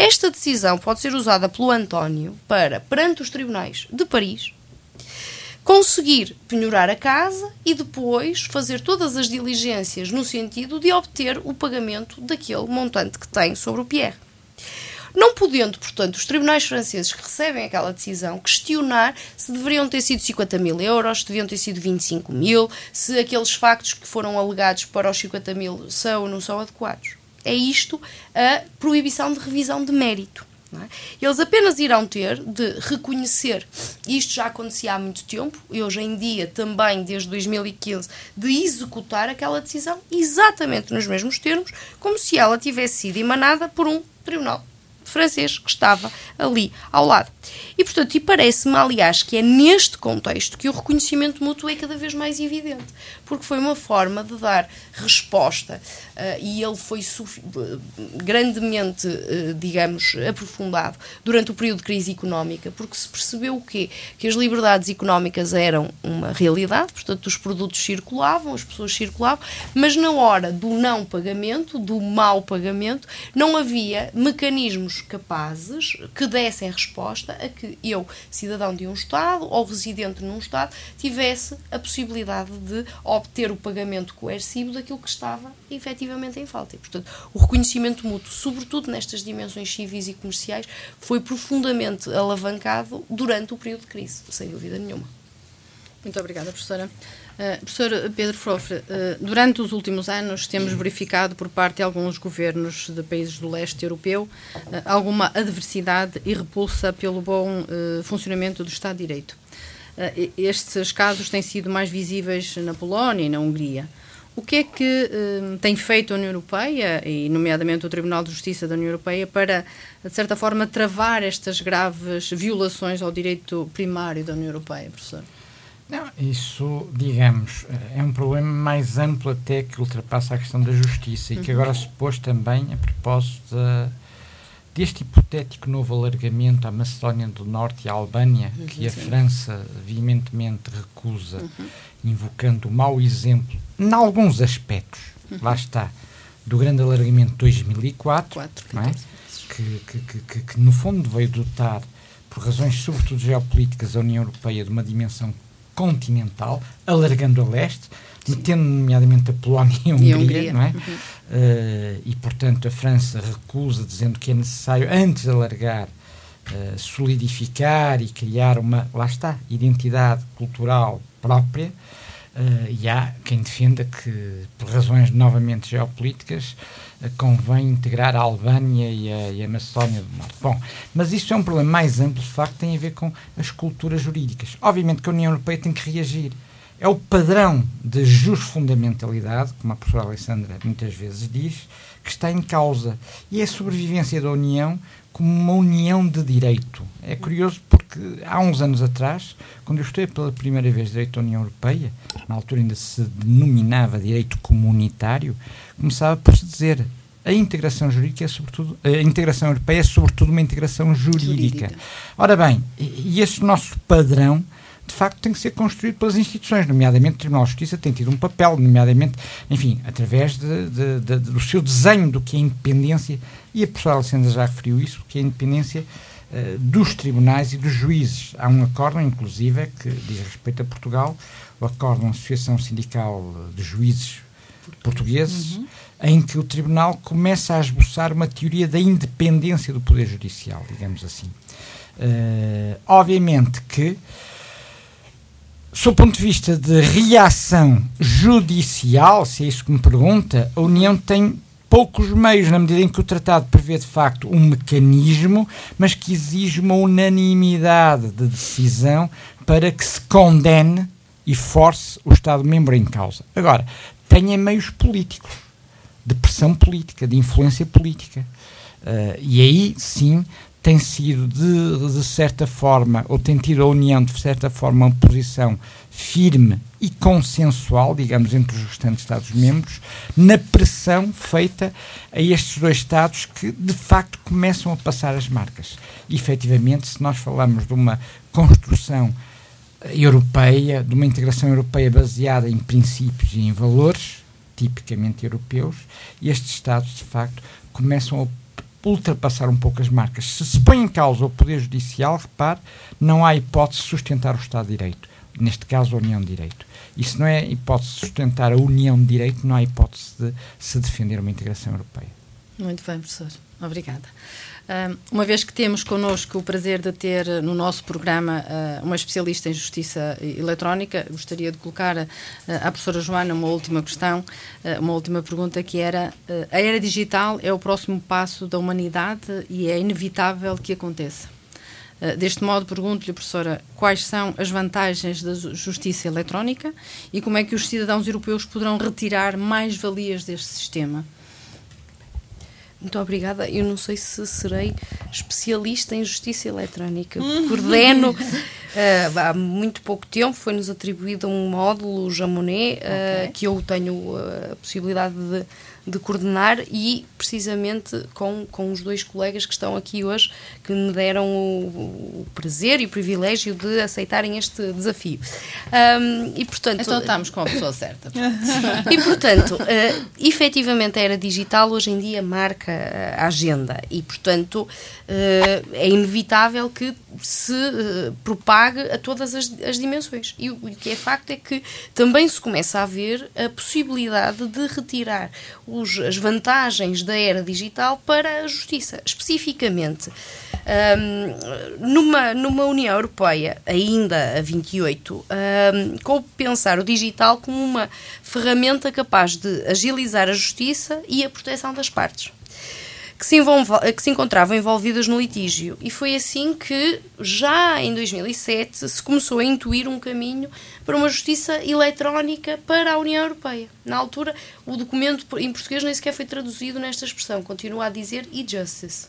Speaker 4: Esta decisão pode ser usada pelo António para, perante os tribunais de Paris, conseguir penhorar a casa e depois fazer todas as diligências no sentido de obter o pagamento daquele montante que tem sobre o Pierre. Não podendo, portanto, os tribunais franceses que recebem aquela decisão questionar se deveriam ter sido 50 mil euros, se deviam ter sido 25 mil, se aqueles factos que foram alegados para os 50 mil são ou não são adequados. É isto a proibição de revisão de mérito. É? Eles apenas irão ter de reconhecer, isto já acontecia há muito tempo, e hoje em dia também desde 2015, de executar aquela decisão exatamente nos mesmos termos, como se ela tivesse sido emanada por um tribunal francês que estava ali ao lado. E, portanto, e parece-me, aliás, que é neste contexto que o reconhecimento mútuo é cada vez mais evidente, porque foi uma forma de dar resposta uh, e ele foi grandemente, uh, digamos, aprofundado durante o período de crise económica, porque se percebeu o quê? Que as liberdades económicas eram uma realidade, portanto, os produtos circulavam, as pessoas circulavam, mas na hora do não pagamento, do mau pagamento, não havia mecanismos capazes que dessem resposta a que eu, cidadão de um Estado ou residente num Estado, tivesse a possibilidade de obter o pagamento coercivo daquilo que estava efetivamente em falta. E, portanto, o reconhecimento mútuo, sobretudo nestas dimensões civis e comerciais, foi profundamente alavancado durante o período de crise, sem dúvida nenhuma.
Speaker 3: Muito obrigada, professora. Uh, professor Pedro Frofre, uh, durante os últimos anos temos verificado por parte de alguns governos de países do leste europeu uh, alguma adversidade e repulsa pelo bom funcionamento do Estado de Direito. estes casos têm sido mais visíveis na Polónia e na Hungria. O que é que tem feito a União Europeia, e nomeadamente o Tribunal de Justiça da União Europeia, para, de certa forma, travar estas graves violações ao direito primário da União Europeia, professor?
Speaker 5: Não, isso, digamos, é um problema mais amplo até que ultrapassa a questão da justiça e que agora se pôs também a propósito de, deste hipotético novo alargamento à Macedónia do Norte e à Albânia, uhum, que a sim. França veementemente recusa, uhum. invocando o mau exemplo, em alguns aspectos, uhum. lá está, do grande alargamento de 2004, Quatro, não é? que, que, que, que, no fundo veio dotar, por razões sobretudo geopolíticas, a União Europeia de uma dimensão continental, alargando a leste, metendo nomeadamente a Polónia e a Hungria, e a Hungria. não é? Uhum. Uh, e, portanto, a França recusa, dizendo que é necessário, antes de alargar, uh, solidificar e criar uma, lá está, identidade cultural própria, Uh, e há quem defenda que, por razões novamente geopolíticas, uh, convém integrar a Albânia e a, e a, Macedónia do Norte. Bom, mas isso é um problema mais amplo, de facto, tem a ver com as culturas jurídicas. Obviamente que a União Europeia tem que reagir. É o padrão de jusfundamentalidade, como a professora Alessandra muitas vezes diz, que está em causa. E é a sobrevivência da União como uma união de direito. É curioso porque há uns anos atrás, quando eu estudei pela primeira vez direito da União Europeia, na altura ainda se denominava direito comunitário, começava por se dizer a integração jurídica é sobretudo a integração europeia é sobretudo uma integração jurídica. jurídica. Ora bem, e esse nosso padrão de facto tem que ser construído pelas instituições, nomeadamente o Tribunal de Justiça tem tido um papel, nomeadamente, enfim, através de, de, de, do seu desenho do que é independência, e a professora Alessandra já referiu isso, que é a independência uh, dos tribunais e dos juízes. Há um acórdão, inclusive, que diz respeito a Portugal, o acórdão Associação Sindical de Juízes Portugueses, uhum. em que o Tribunal começa a esboçar uma teoria da independência do Poder Judicial, digamos assim. Uh, obviamente que Sob o ponto de vista de reação judicial, se é isso que me pergunta, a União tem poucos meios, na medida em que o tratado prevê de facto um mecanismo, mas que exige uma unanimidade de decisão para que se condene e force o Estado-membro em causa. Agora, tem meios políticos, de pressão política, de influência política. Uh, e aí, sim, tem sido, de, de certa forma, ou tem tido a União, de certa forma, uma posição firme e consensual, digamos, entre os restantes Estados-membros, na pressão feita a estes dois Estados que, de facto, começam a passar as marcas. E, efetivamente, se nós falamos de uma construção europeia, de uma integração europeia baseada em princípios e em valores, tipicamente europeus, estes Estados, de facto, começam a ultrapassar um pouco as marcas. Se se põe em causa o Poder Judicial, repare, não há hipótese de sustentar o Estado de Direito. Neste caso, a União de Direito. E se não é hipótese de sustentar a União de Direito, não há hipótese de se defender uma integração europeia.
Speaker 3: Muito bem, professor. Obrigada. Uma vez que temos connosco o prazer de ter no nosso programa ah, uma especialista em justiça eletrónica, gostaria de colocar à professora Joana uma última questão, uma última pergunta que era: a era digital é o próximo passo da humanidade e é inevitável que aconteça? Deste modo, pergunto-lhe, professora, quais são as vantagens da justiça eletrónica e como é que os cidadãos europeus poderão retirar mais valias deste sistema?
Speaker 4: Muito obrigada. Eu não sei se serei especialista em justiça eletrónica. Coordeno, uh, há muito pouco tempo foi-nos atribuído um módulo Jamonet, uh, okay. que eu tenho a possibilidade de de coordenar e precisamente com, com os dois colegas que estão aqui hoje que me deram o, o prazer e o privilégio de aceitarem este desafio. Um, e portanto
Speaker 3: então estamos com a pessoa certa.
Speaker 4: e portanto, uh, efetivamente a era digital hoje em dia marca a agenda e portanto uh, é inevitável que se uh, propague a todas as, as dimensões. E o, o que é facto é que também se começa a ver a possibilidade de retirar os, as vantagens da era digital para a justiça. Especificamente, um, numa, numa União Europeia, ainda a 28, um, pensar o digital como uma ferramenta capaz de agilizar a justiça e a proteção das partes que se, que se encontravam envolvidas no litígio. E foi assim que, já em 2007, se começou a intuir um caminho para uma justiça eletrónica para a União Europeia. Na altura, o documento em português nem sequer foi traduzido nesta expressão, continua a dizer e-justice.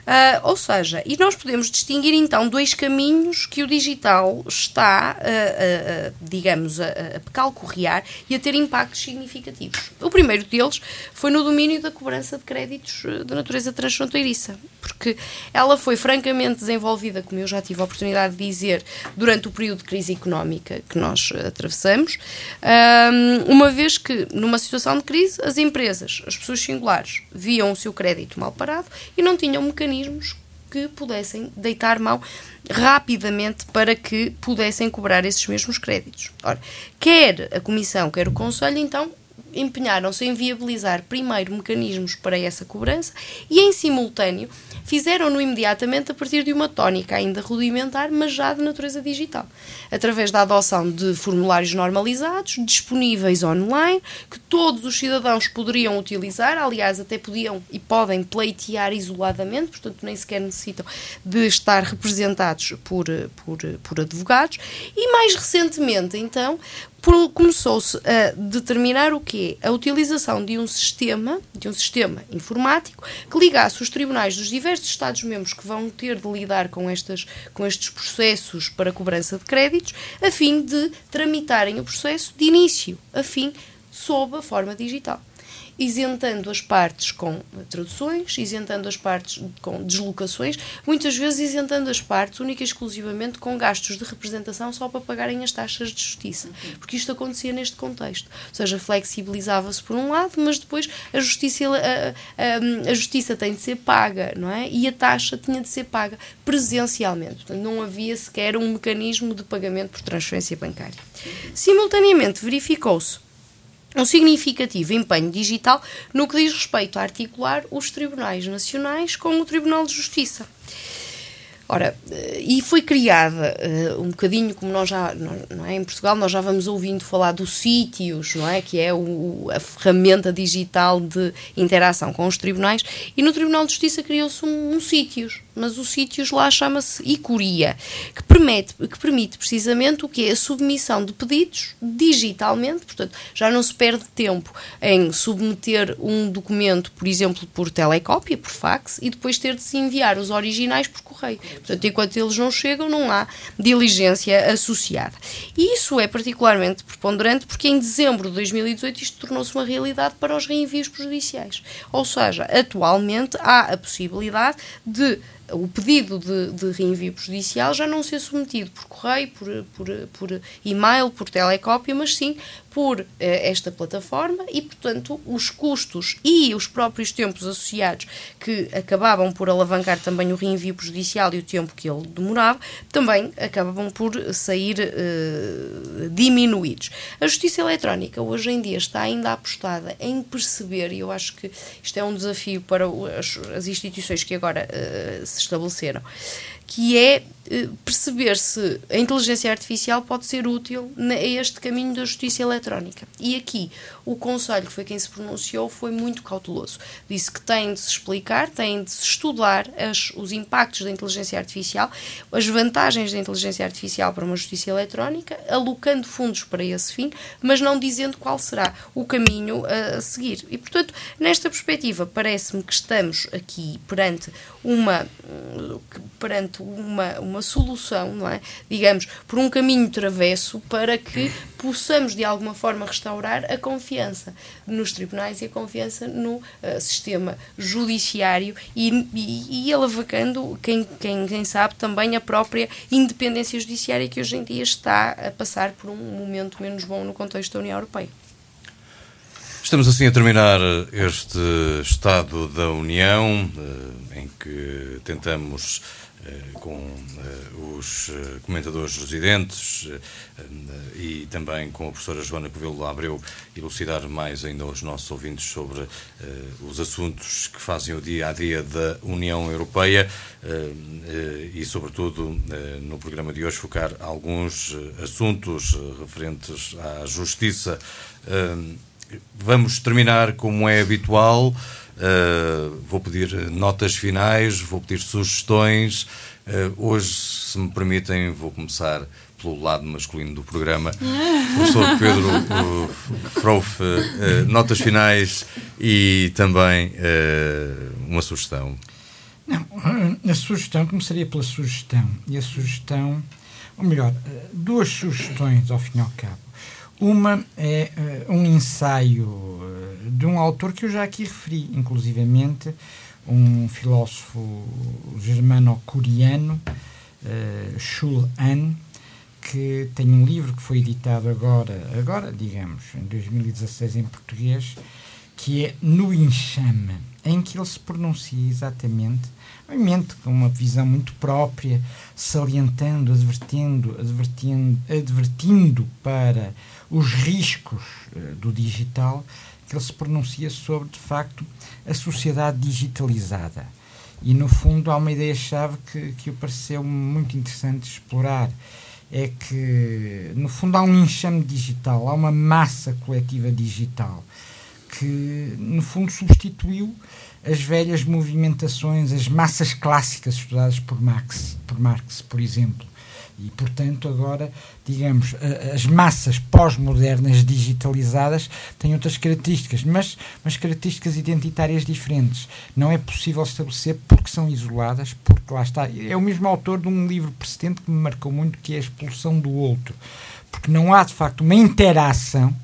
Speaker 4: Uh, ou seja, e nós podemos distinguir então dois caminhos que o digital está, uh, uh, digamos, a, a e a ter impactos significativos. O primeiro deles foi no domínio da cobrança de créditos de natureza transfronteiriça, porque ela foi francamente desenvolvida, como eu já tive a oportunidade de dizer, durante o período de crise económica que nós atravessamos, uma vez que, numa situação de crise, as empresas, as pessoas singulares, viam o seu crédito mal parado e não tinham mecanismos mecanismos que pudessem deitar mão rapidamente para que pudessem cobrar esses mesmos créditos. Ora, quer a Comissão, quer o Conselho, então, empenharam-se em viabilizar primeiro mecanismos para essa cobrança e, em simultâneo, fizeram-no imediatamente a partir de uma tónica ainda rudimentar, mas já de natureza digital, através da adoção de formulários normalizados, disponíveis online, que todos os cidadãos poderiam utilizar, aliás, até podiam e podem pleitear isoladamente, portanto, nem sequer necessitam de estar representados por, por, por advogados, e mais recentemente, então, começou-se a determinar o quê? A utilização de um sistema, de um sistema informático que ligasse os tribunais dos diversos Estados-membros que vão ter de lidar com, estas, com estes processos para cobrança de créditos, a fim de tramitarem o processo de início, a fim sob a forma digital isentando as partes com traduções, isentando as partes com deslocações, muitas vezes isentando as partes única e exclusivamente com gastos de representação só para pagarem as taxas de justiça. Porque isto acontecia neste contexto. Ou seja, flexibilizava-se por um lado, mas depois a justiça, a, a, a, justiça tem de ser paga, não é? E a taxa tinha de ser paga presencialmente. Portanto, não havia sequer um mecanismo de pagamento por transferência bancária. Simultaneamente, verificou-se um significativo empenho digital no que diz respeito a articular os tribunais nacionais com o Tribunal de Justiça. Ora, eh, e foi criada uh, um bocadinho como nós já, não é? Em Portugal nós já vamos ouvindo falar do sítios, não é? Que é o, a ferramenta digital de interação com os tribunais e no Tribunal de Justiça criou-se um, um sítios, mas o sítios lá chama-se Icuria, que permite, que permite precisamente o que é a submissão de pedidos digitalmente, portanto, já não se perde tempo em submeter um documento, por exemplo, por telecópia, por fax, e depois ter de se enviar os originais por correio. Portanto, enquanto eles não chegam, não há diligência associada. E isso é particularmente preponderante porque em dezembro de 2018 isto tornou-se uma realidade para os reenvios prejudiciais. Ou seja, atualmente há a possibilidade de o pedido de, de reenvio prejudicial já não ser submetido por correio, por, por, por e-mail, por telecópia, mas sim por eh, esta plataforma e, portanto, os custos e os próprios tempos associados que acabavam por alavancar também o reenvio prejudicial e o tempo que ele demorava, também acabavam por sair eh, diminuídos. A justiça eletrónica hoje em dia está ainda apostada em perceber, e eu acho que isto é um desafio para as, instituições que agora eh, se estabeleceram, que é perceber se a inteligência artificial pode ser útil a este caminho da justiça eletrónica. E aqui o Conselho, que foi quem se pronunciou, foi muito cauteloso. Disse que tem de se explicar, tem de se estudar as, os impactos da inteligência artificial, as vantagens da inteligência artificial para uma justiça eletrónica, alocando fundos para esse fim, mas não dizendo qual será o caminho a, a seguir. E, portanto, nesta perspectiva, parece-me que estamos aqui perante uma, perante uma, uma uma solução, não é? Digamos, por um caminho travesso para que possamos de alguma forma restaurar a confiança nos tribunais e a confiança no uh, sistema judiciário e, e, e alavancando, quem, quem, quem sabe, também a própria independência judiciária que hoje em dia está a passar por um momento menos bom no contexto da União Europeia.
Speaker 1: Estamos assim a terminar este Estado da União, eh, em que tentamos eh, com uh, os eh, comentadores residentes e também com a professora Joana Covelo Abreu elucidar mais ainda aos nossos ouvintes sobre os assuntos que fazem o dia a dia da União Europeia e, sobretudo, no programa de hoje focar alguns assuntos referentes à justiça. Vamos terminar como é habitual. Uh, vou pedir notas finais, vou pedir sugestões. Uh, hoje, se me permitem, vou começar pelo lado masculino do programa. Professor Pedro uh, Prof, uh, notas finais e também uma sugestão.
Speaker 5: Não, a sugestão começaria pela sugestão. E a sugestão, ou melhor, duas sugestões ao fim e ao cabo. Uma é uh, um ensaio uh, de um autor que eu já aqui referi, inclusivamente, um filósofo germano-coreano, uh, Shul An, que tem um livro que foi editado agora, agora digamos, em 2016 em português, que é No Enxame. em que ele se pronuncia exatamente, obviamente com uma visão muito própria, salientando, advertindo, advertindo, advertindo para os riscos uh, do digital, que ele se pronuncia sobre, de facto, a sociedade digitalizada. E, no fundo, há uma ideia-chave que, que pareceu muito interessante explorar. É que, no fundo, há um enxame digital, há uma massa coletiva digital que, no fundo, substituiu as velhas movimentações, as massas clássicas estudadas por Marx, por Marx, por exemplo. E, portanto, agora, digamos, as massas pós-modernas digitalizadas têm outras características, mas, mas características identitárias diferentes. Não é possível estabelecer porque são isoladas, porque lá está. É o mesmo autor de um livro precedente que me marcou muito, que é A Expulsão do Outro. Porque não há, de facto, uma interação,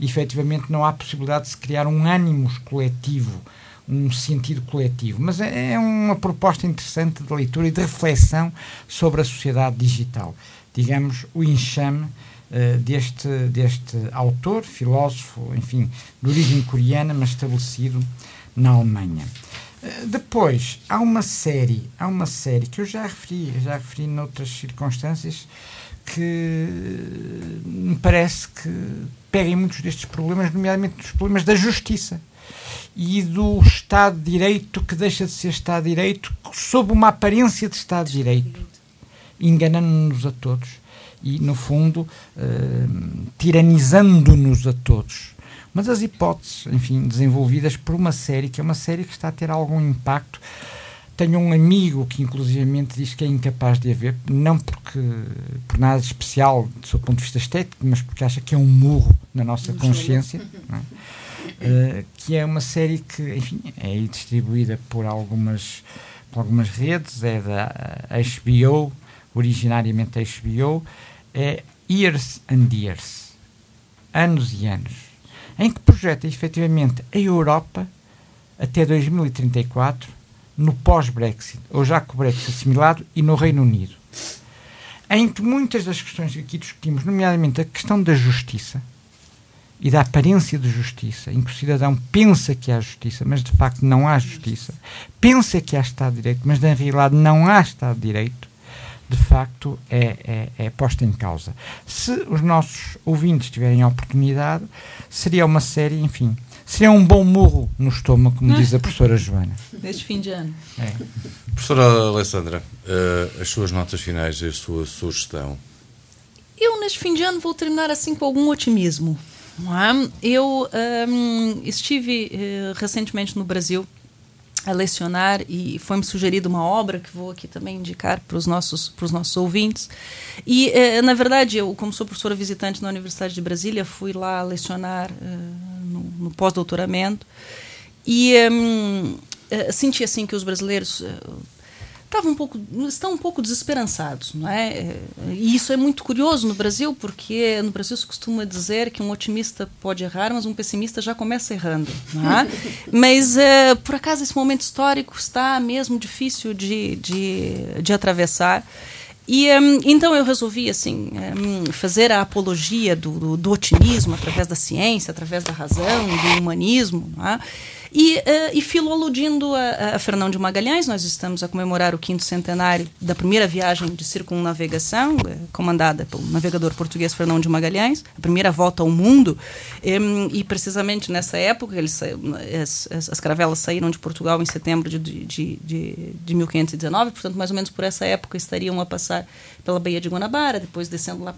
Speaker 5: efetivamente não há possibilidade de se criar um ânimos coletivo um sentido coletivo. Mas é, é uma proposta interessante de leitura e de reflexão sobre a sociedade digital. Digamos, o enxame uh, deste, deste autor, filósofo, enfim, de origem coreana, mas estabelecido na Alemanha. Uh, depois, há uma série, há uma série que eu já referi, já referi noutras circunstâncias, que me parece que pega muitos destes problemas, nomeadamente os problemas da justiça e do Estado de Direito que deixa de ser Estado de Direito sob uma aparência de Estado de Direito, enganando-nos a todos e, no fundo, uh, tiranizando-nos a todos. Mas as hipóteses, enfim, desenvolvidas por uma série, que é uma série que está a ter algum impacto. Tenho um amigo que, inclusivamente, diz que é incapaz de haver, não porque por nada especial do seu ponto de vista estético, mas porque acha que é um murro na nossa consciência. Não é? uh, que é uma série que, enfim, é distribuída por algumas, por algumas redes, é da HBO, originariamente da HBO, é Years and Years, anos e anos, em que projeta efetivamente a Europa até 2034 no pós-Brexit, ou já com o Brexit assimilado, e no Reino Unido. Em que muitas das questões que aqui discutimos, nomeadamente a questão da justiça, e da aparência de justiça, em que o cidadão pensa que há justiça, mas de facto não há justiça, pensa que há Estado de Direito, mas na realidade não há Estado de Direito, de facto é, é, é posta em causa. Se os nossos ouvintes tiverem a oportunidade, seria uma série, enfim, seria um bom murro no estômago, como diz a professora Joana.
Speaker 2: Neste fim de ano.
Speaker 1: É. Professora Alessandra, uh, as suas notas finais e a sua sugestão?
Speaker 2: Eu, neste fim de ano, vou terminar assim com algum otimismo. É? Eu um, estive uh, recentemente no Brasil a lecionar e foi-me sugerida uma obra que vou aqui também indicar para os nossos, para os nossos ouvintes. E, uh, na verdade, eu, como sou professora visitante na Universidade de Brasília, fui lá lecionar uh, no, no pós-doutoramento e um, senti assim que os brasileiros estavam um pouco, estão um pouco desesperançados, não é? E isso é muito curioso no Brasil, porque no Brasil se costuma dizer que um otimista pode errar, mas um pessimista já começa errando, é? mas uh, por acaso esse momento histórico está mesmo difícil de, de, de atravessar. E um, então eu resolvi assim um, fazer a apologia do, do, do, otimismo através da ciência, através da razão, do humanismo. Não é? E, uh, e filo aludindo a, a Fernão de Magalhães, nós estamos a comemorar o quinto centenário da primeira viagem de circunnavegação, uh, comandada pelo navegador português Fernão de Magalhães, a primeira volta ao mundo. Um, e precisamente nessa época, eles, as, as, as, caravelas saíram de Portugal em setembro de, de, de, de 1519, portanto, mais ou menos por essa época estariam a passar pela Baía de Guanabara, depois descendo lá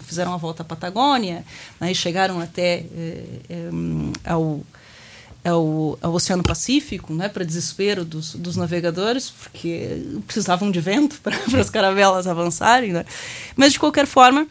Speaker 2: fizeram a volta à Patagônia, né, e chegaram até uh, ao ao, ao Oceano Pacífico, né, para desespero dos, dos navegadores, porque precisavam de vento para as caravelas avançarem. Né? Mas, de qualquer forma,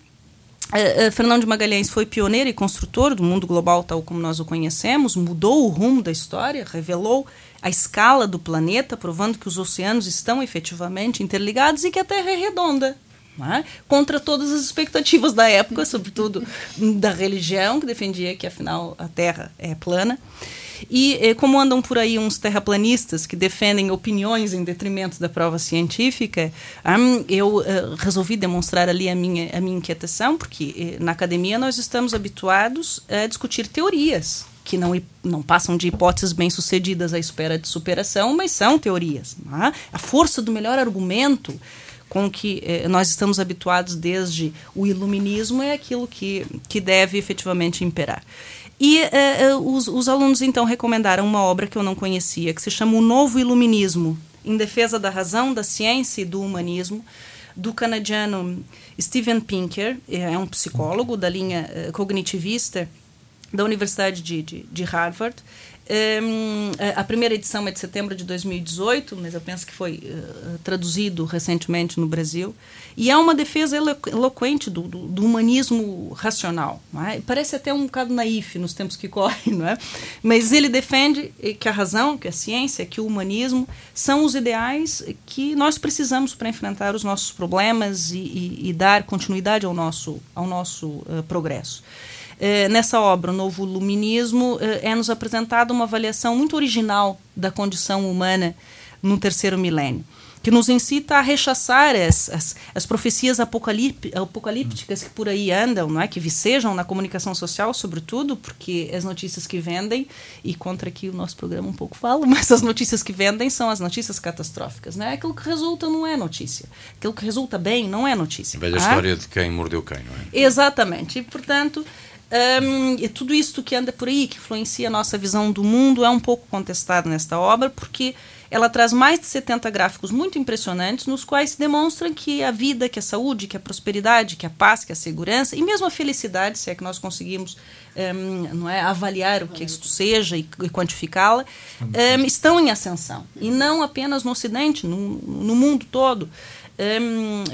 Speaker 2: Uh, uh, Fernando de Magalhães foi pioneiro e construtor do mundo global tal como nós o conhecemos, mudou o rumo da história, revelou a escala do planeta, provando que os oceanos estão efetivamente interligados e que a Terra é redonda. É? Contra todas as expectativas da época, sobretudo da religião, que defendia que afinal a Terra é plana. E eh, como andam por aí uns terraplanistas que defendem opiniões em detrimento da prova científica, um, eu uh, resolvi demonstrar ali a minha, a minha inquietação, porque eh, na academia nós estamos habituados a discutir teorias que não, não passam de hipóteses bem-sucedidas à espera de superação, mas são teorias. É? A força do melhor argumento com que eh, nós estamos habituados desde o iluminismo é aquilo que, que deve efetivamente imperar. E eh, eh, os, os, alunos então recomendaram uma obra que eu não conhecia, que se chama O Novo Iluminismo, em defesa da razão, da ciência e do humanismo, do canadiano Steven Pinker, é um psicólogo da linha cognitivista da Universidade de, de, de Harvard. Um, a primeira edição é de setembro de 2018, mas eu penso que foi uh, traduzido recentemente no Brasil. E é uma defesa elo eloquente do, do, do, humanismo racional. É? Parece até um bocado naif nos tempos que correm, não é? mas ele defende que a razão, que a ciência, que o humanismo são os ideais que nós precisamos para enfrentar os nossos problemas e, e, e dar continuidade ao nosso, ao nosso uh, progresso. Eh, nessa obra, o Novo Luminismo, eh, é-nos apresentada uma avaliação muito original da condição humana no terceiro milênio que nos incita a rechaçar as, as, as profecias apocalípticas que por aí andam, não é? que vicejam na comunicação social, sobretudo, porque as notícias que vendem, e contra que o nosso programa um pouco fala, mas as notícias que vendem são as notícias catastróficas. Né? Aquilo que resulta não é notícia. Aquilo que resulta bem não é notícia.
Speaker 1: A velha ah? história de quem mordeu quem, não é?
Speaker 2: Exatamente. E, portanto, um, e tudo isso que anda por aí, que influencia a nossa visão do mundo, é um pouco contestado nesta obra, porque ela traz mais de 70 gráficos muito impressionantes, nos quais se demonstra que a vida, que a saúde, que a prosperidade, que a paz, que a segurança e mesmo a felicidade, se é que nós conseguimos um, não é, avaliar o que isto seja e, e quantificá-la, um, estão em ascensão. E não apenas no Ocidente, no, no mundo todo.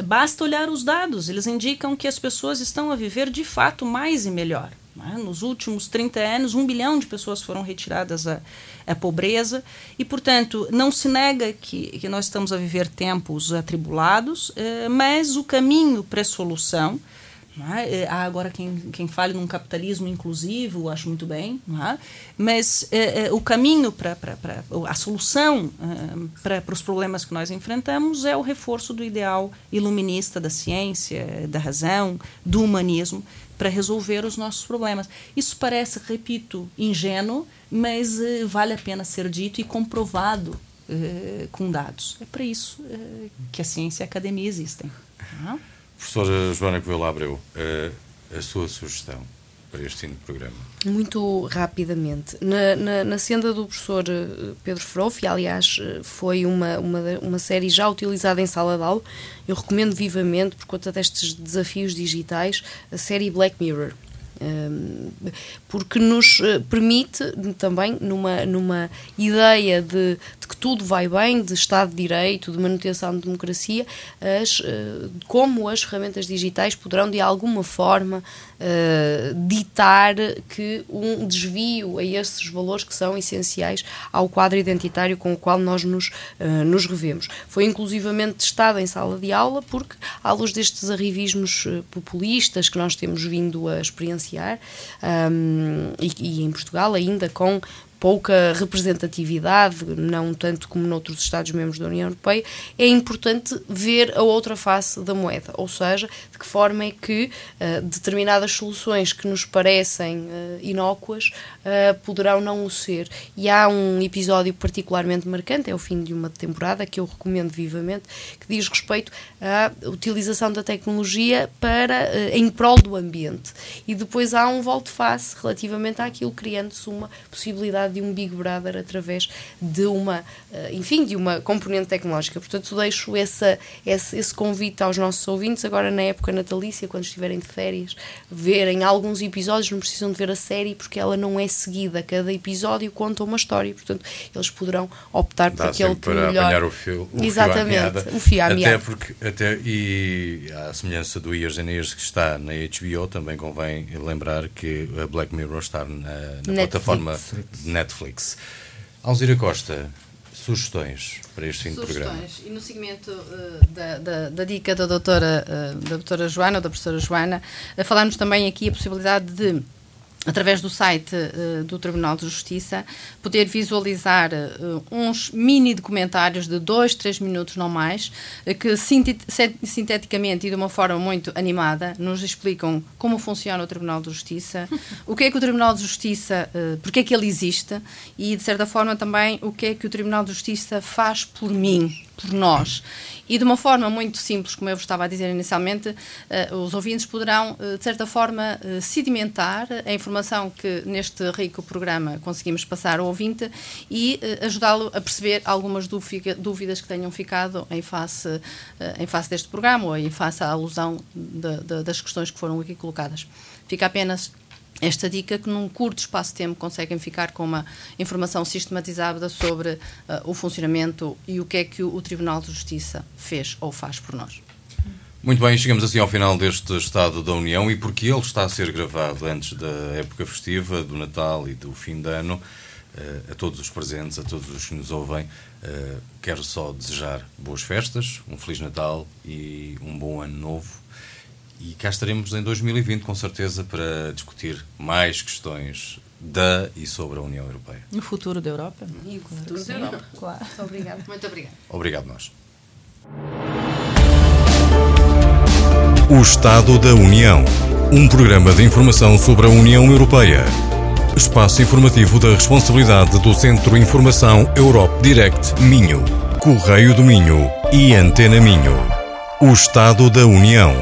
Speaker 2: Basta olhar os dados, eles indicam que as pessoas estão a viver de fato mais e melhor. Né? Nos últimos 30 anos, um bilhão de pessoas foram retiradas à, pobreza, e, portanto, não se nega que, que nós estamos a viver tempos atribulados, uh, mas o caminho para a solução é? Eh, há agora quem, quem fale num capitalismo inclusivo, acho muito bem, é? mas é, o caminho para a solução para os problemas que nós enfrentamos é o reforço do ideal iluminista da ciência, da razão, do humanismo, para resolver os nossos problemas. Isso parece, repito, ingênuo, mas vale a pena ser dito e comprovado com dados. É para isso que a ciência e a academia existem.
Speaker 1: Professora Joana Coelho Abreu, a, a sua sugestão para este fim de programa?
Speaker 4: Muito rapidamente. Na, na, na senda do professor eh, Pedro Froff, aliás, eh, foi uma, uma, uma série já utilizada em sala de aula, eu recomendo vivamente, por conta destes desafios digitais, a série Black Mirror porque nos eh, permite também, numa, numa ideia de, de, que tudo vai bem, de Estado de Direito, de manutenção de democracia, as, eh, como as ferramentas digitais poderão de alguma forma uh, ditar que um desvio a esses valores que são essenciais ao quadro identitário com o qual nós nos, nos revemos. Foi inclusivamente testado em sala de aula porque, à luz destes arrivismos populistas que nós temos vindo a experienciar, um, e, e em Portugal ainda com pouca representatividade, não tanto como noutros Estados-membros da União Europeia, é importante ver a outra face da moeda, ou seja, de que forma é que uh, determinadas soluções que nos parecem uh, inócuas uh, poderão não o ser. E há um episódio particularmente marcante, é o fim de uma temporada, que eu recomendo vivamente, que diz respeito à utilização da tecnologia para, em prol do ambiente. E depois há um volte-face relativamente àquilo, criando-se uma possibilidade de um Big Brother através de uma, eh, enfim, de uma componente tecnológica. Portanto, deixo essa, esse, esse convite aos nossos ouvintes, agora na época natalícia, quando estiverem de férias, verem alguns episódios, não precisam de ver a série porque ela não é seguida. Cada episódio conta uma história, portanto, eles poderão optar por aquele que
Speaker 1: para
Speaker 4: melhor...
Speaker 1: apanhar o fio, o
Speaker 4: Exatamente,
Speaker 1: fio
Speaker 4: o fio à
Speaker 1: Até porque, até, e à semelhança do Years and Years que está na HBO, também convém lembrar que a Black Mirror está na, na plataforma Netflix. Alzira Costa, sugestões para este fim de programa?
Speaker 3: E no seguimento uh, da, da, da, dica da doutora, uh, da doutora Joana, ou da professora Joana, uh, falarmos também aqui a possibilidade de através do site uh, do Tribunal de Justiça, poder visualizar uh, uns mini documentários de dois, três minutos, não mais, uh, que sinteticamente e de uma forma muito animada nos explicam como funciona o Tribunal de Justiça, o que é que o Tribunal de Justiça, porque é que ele existe e, de certa forma, também o que é que o Tribunal de Justiça faz por mim, por nós. E de uma forma muito simples, como eu vos estava a dizer inicialmente, uh, os ouvintes poderão, uh, de certa forma, uh, sedimentar a informação que neste rico programa conseguimos passar ao ouvinte e ajudá-lo a perceber algumas dúvidas que tenham ficado em face, em face deste programa ou em face à alusão de, de, das questões que foram aqui colocadas. Fica apenas esta dica que num curto espaço de tempo conseguem ficar com uma informação sistematizada sobre uh, o funcionamento e o que é que o, Tribunal de Justiça fez ou faz por nós.
Speaker 1: Muito bem, chegamos assim ao final deste Estado da União e porque ele está a ser gravado antes da época festiva, do Natal e do fim de ano, uh, a todos os presentes, a todos os que nos ouvem, uh, quero só desejar boas festas, um Feliz Natal e um bom ano novo e cá estaremos em 2020, com certeza, para discutir mais questões da e sobre a União Europeia.
Speaker 2: E o futuro da Europa.
Speaker 3: E o futuro da Europa.
Speaker 2: Claro.
Speaker 3: Muito obrigado. Muito obrigado.
Speaker 1: Obrigado, nós. O Estado da União. Um programa de informação sobre a União Europeia. Espaço informativo da responsabilidade do Centro Informação Europe Direct Minho. Correio do Minho e Antena Minho. O Estado da União.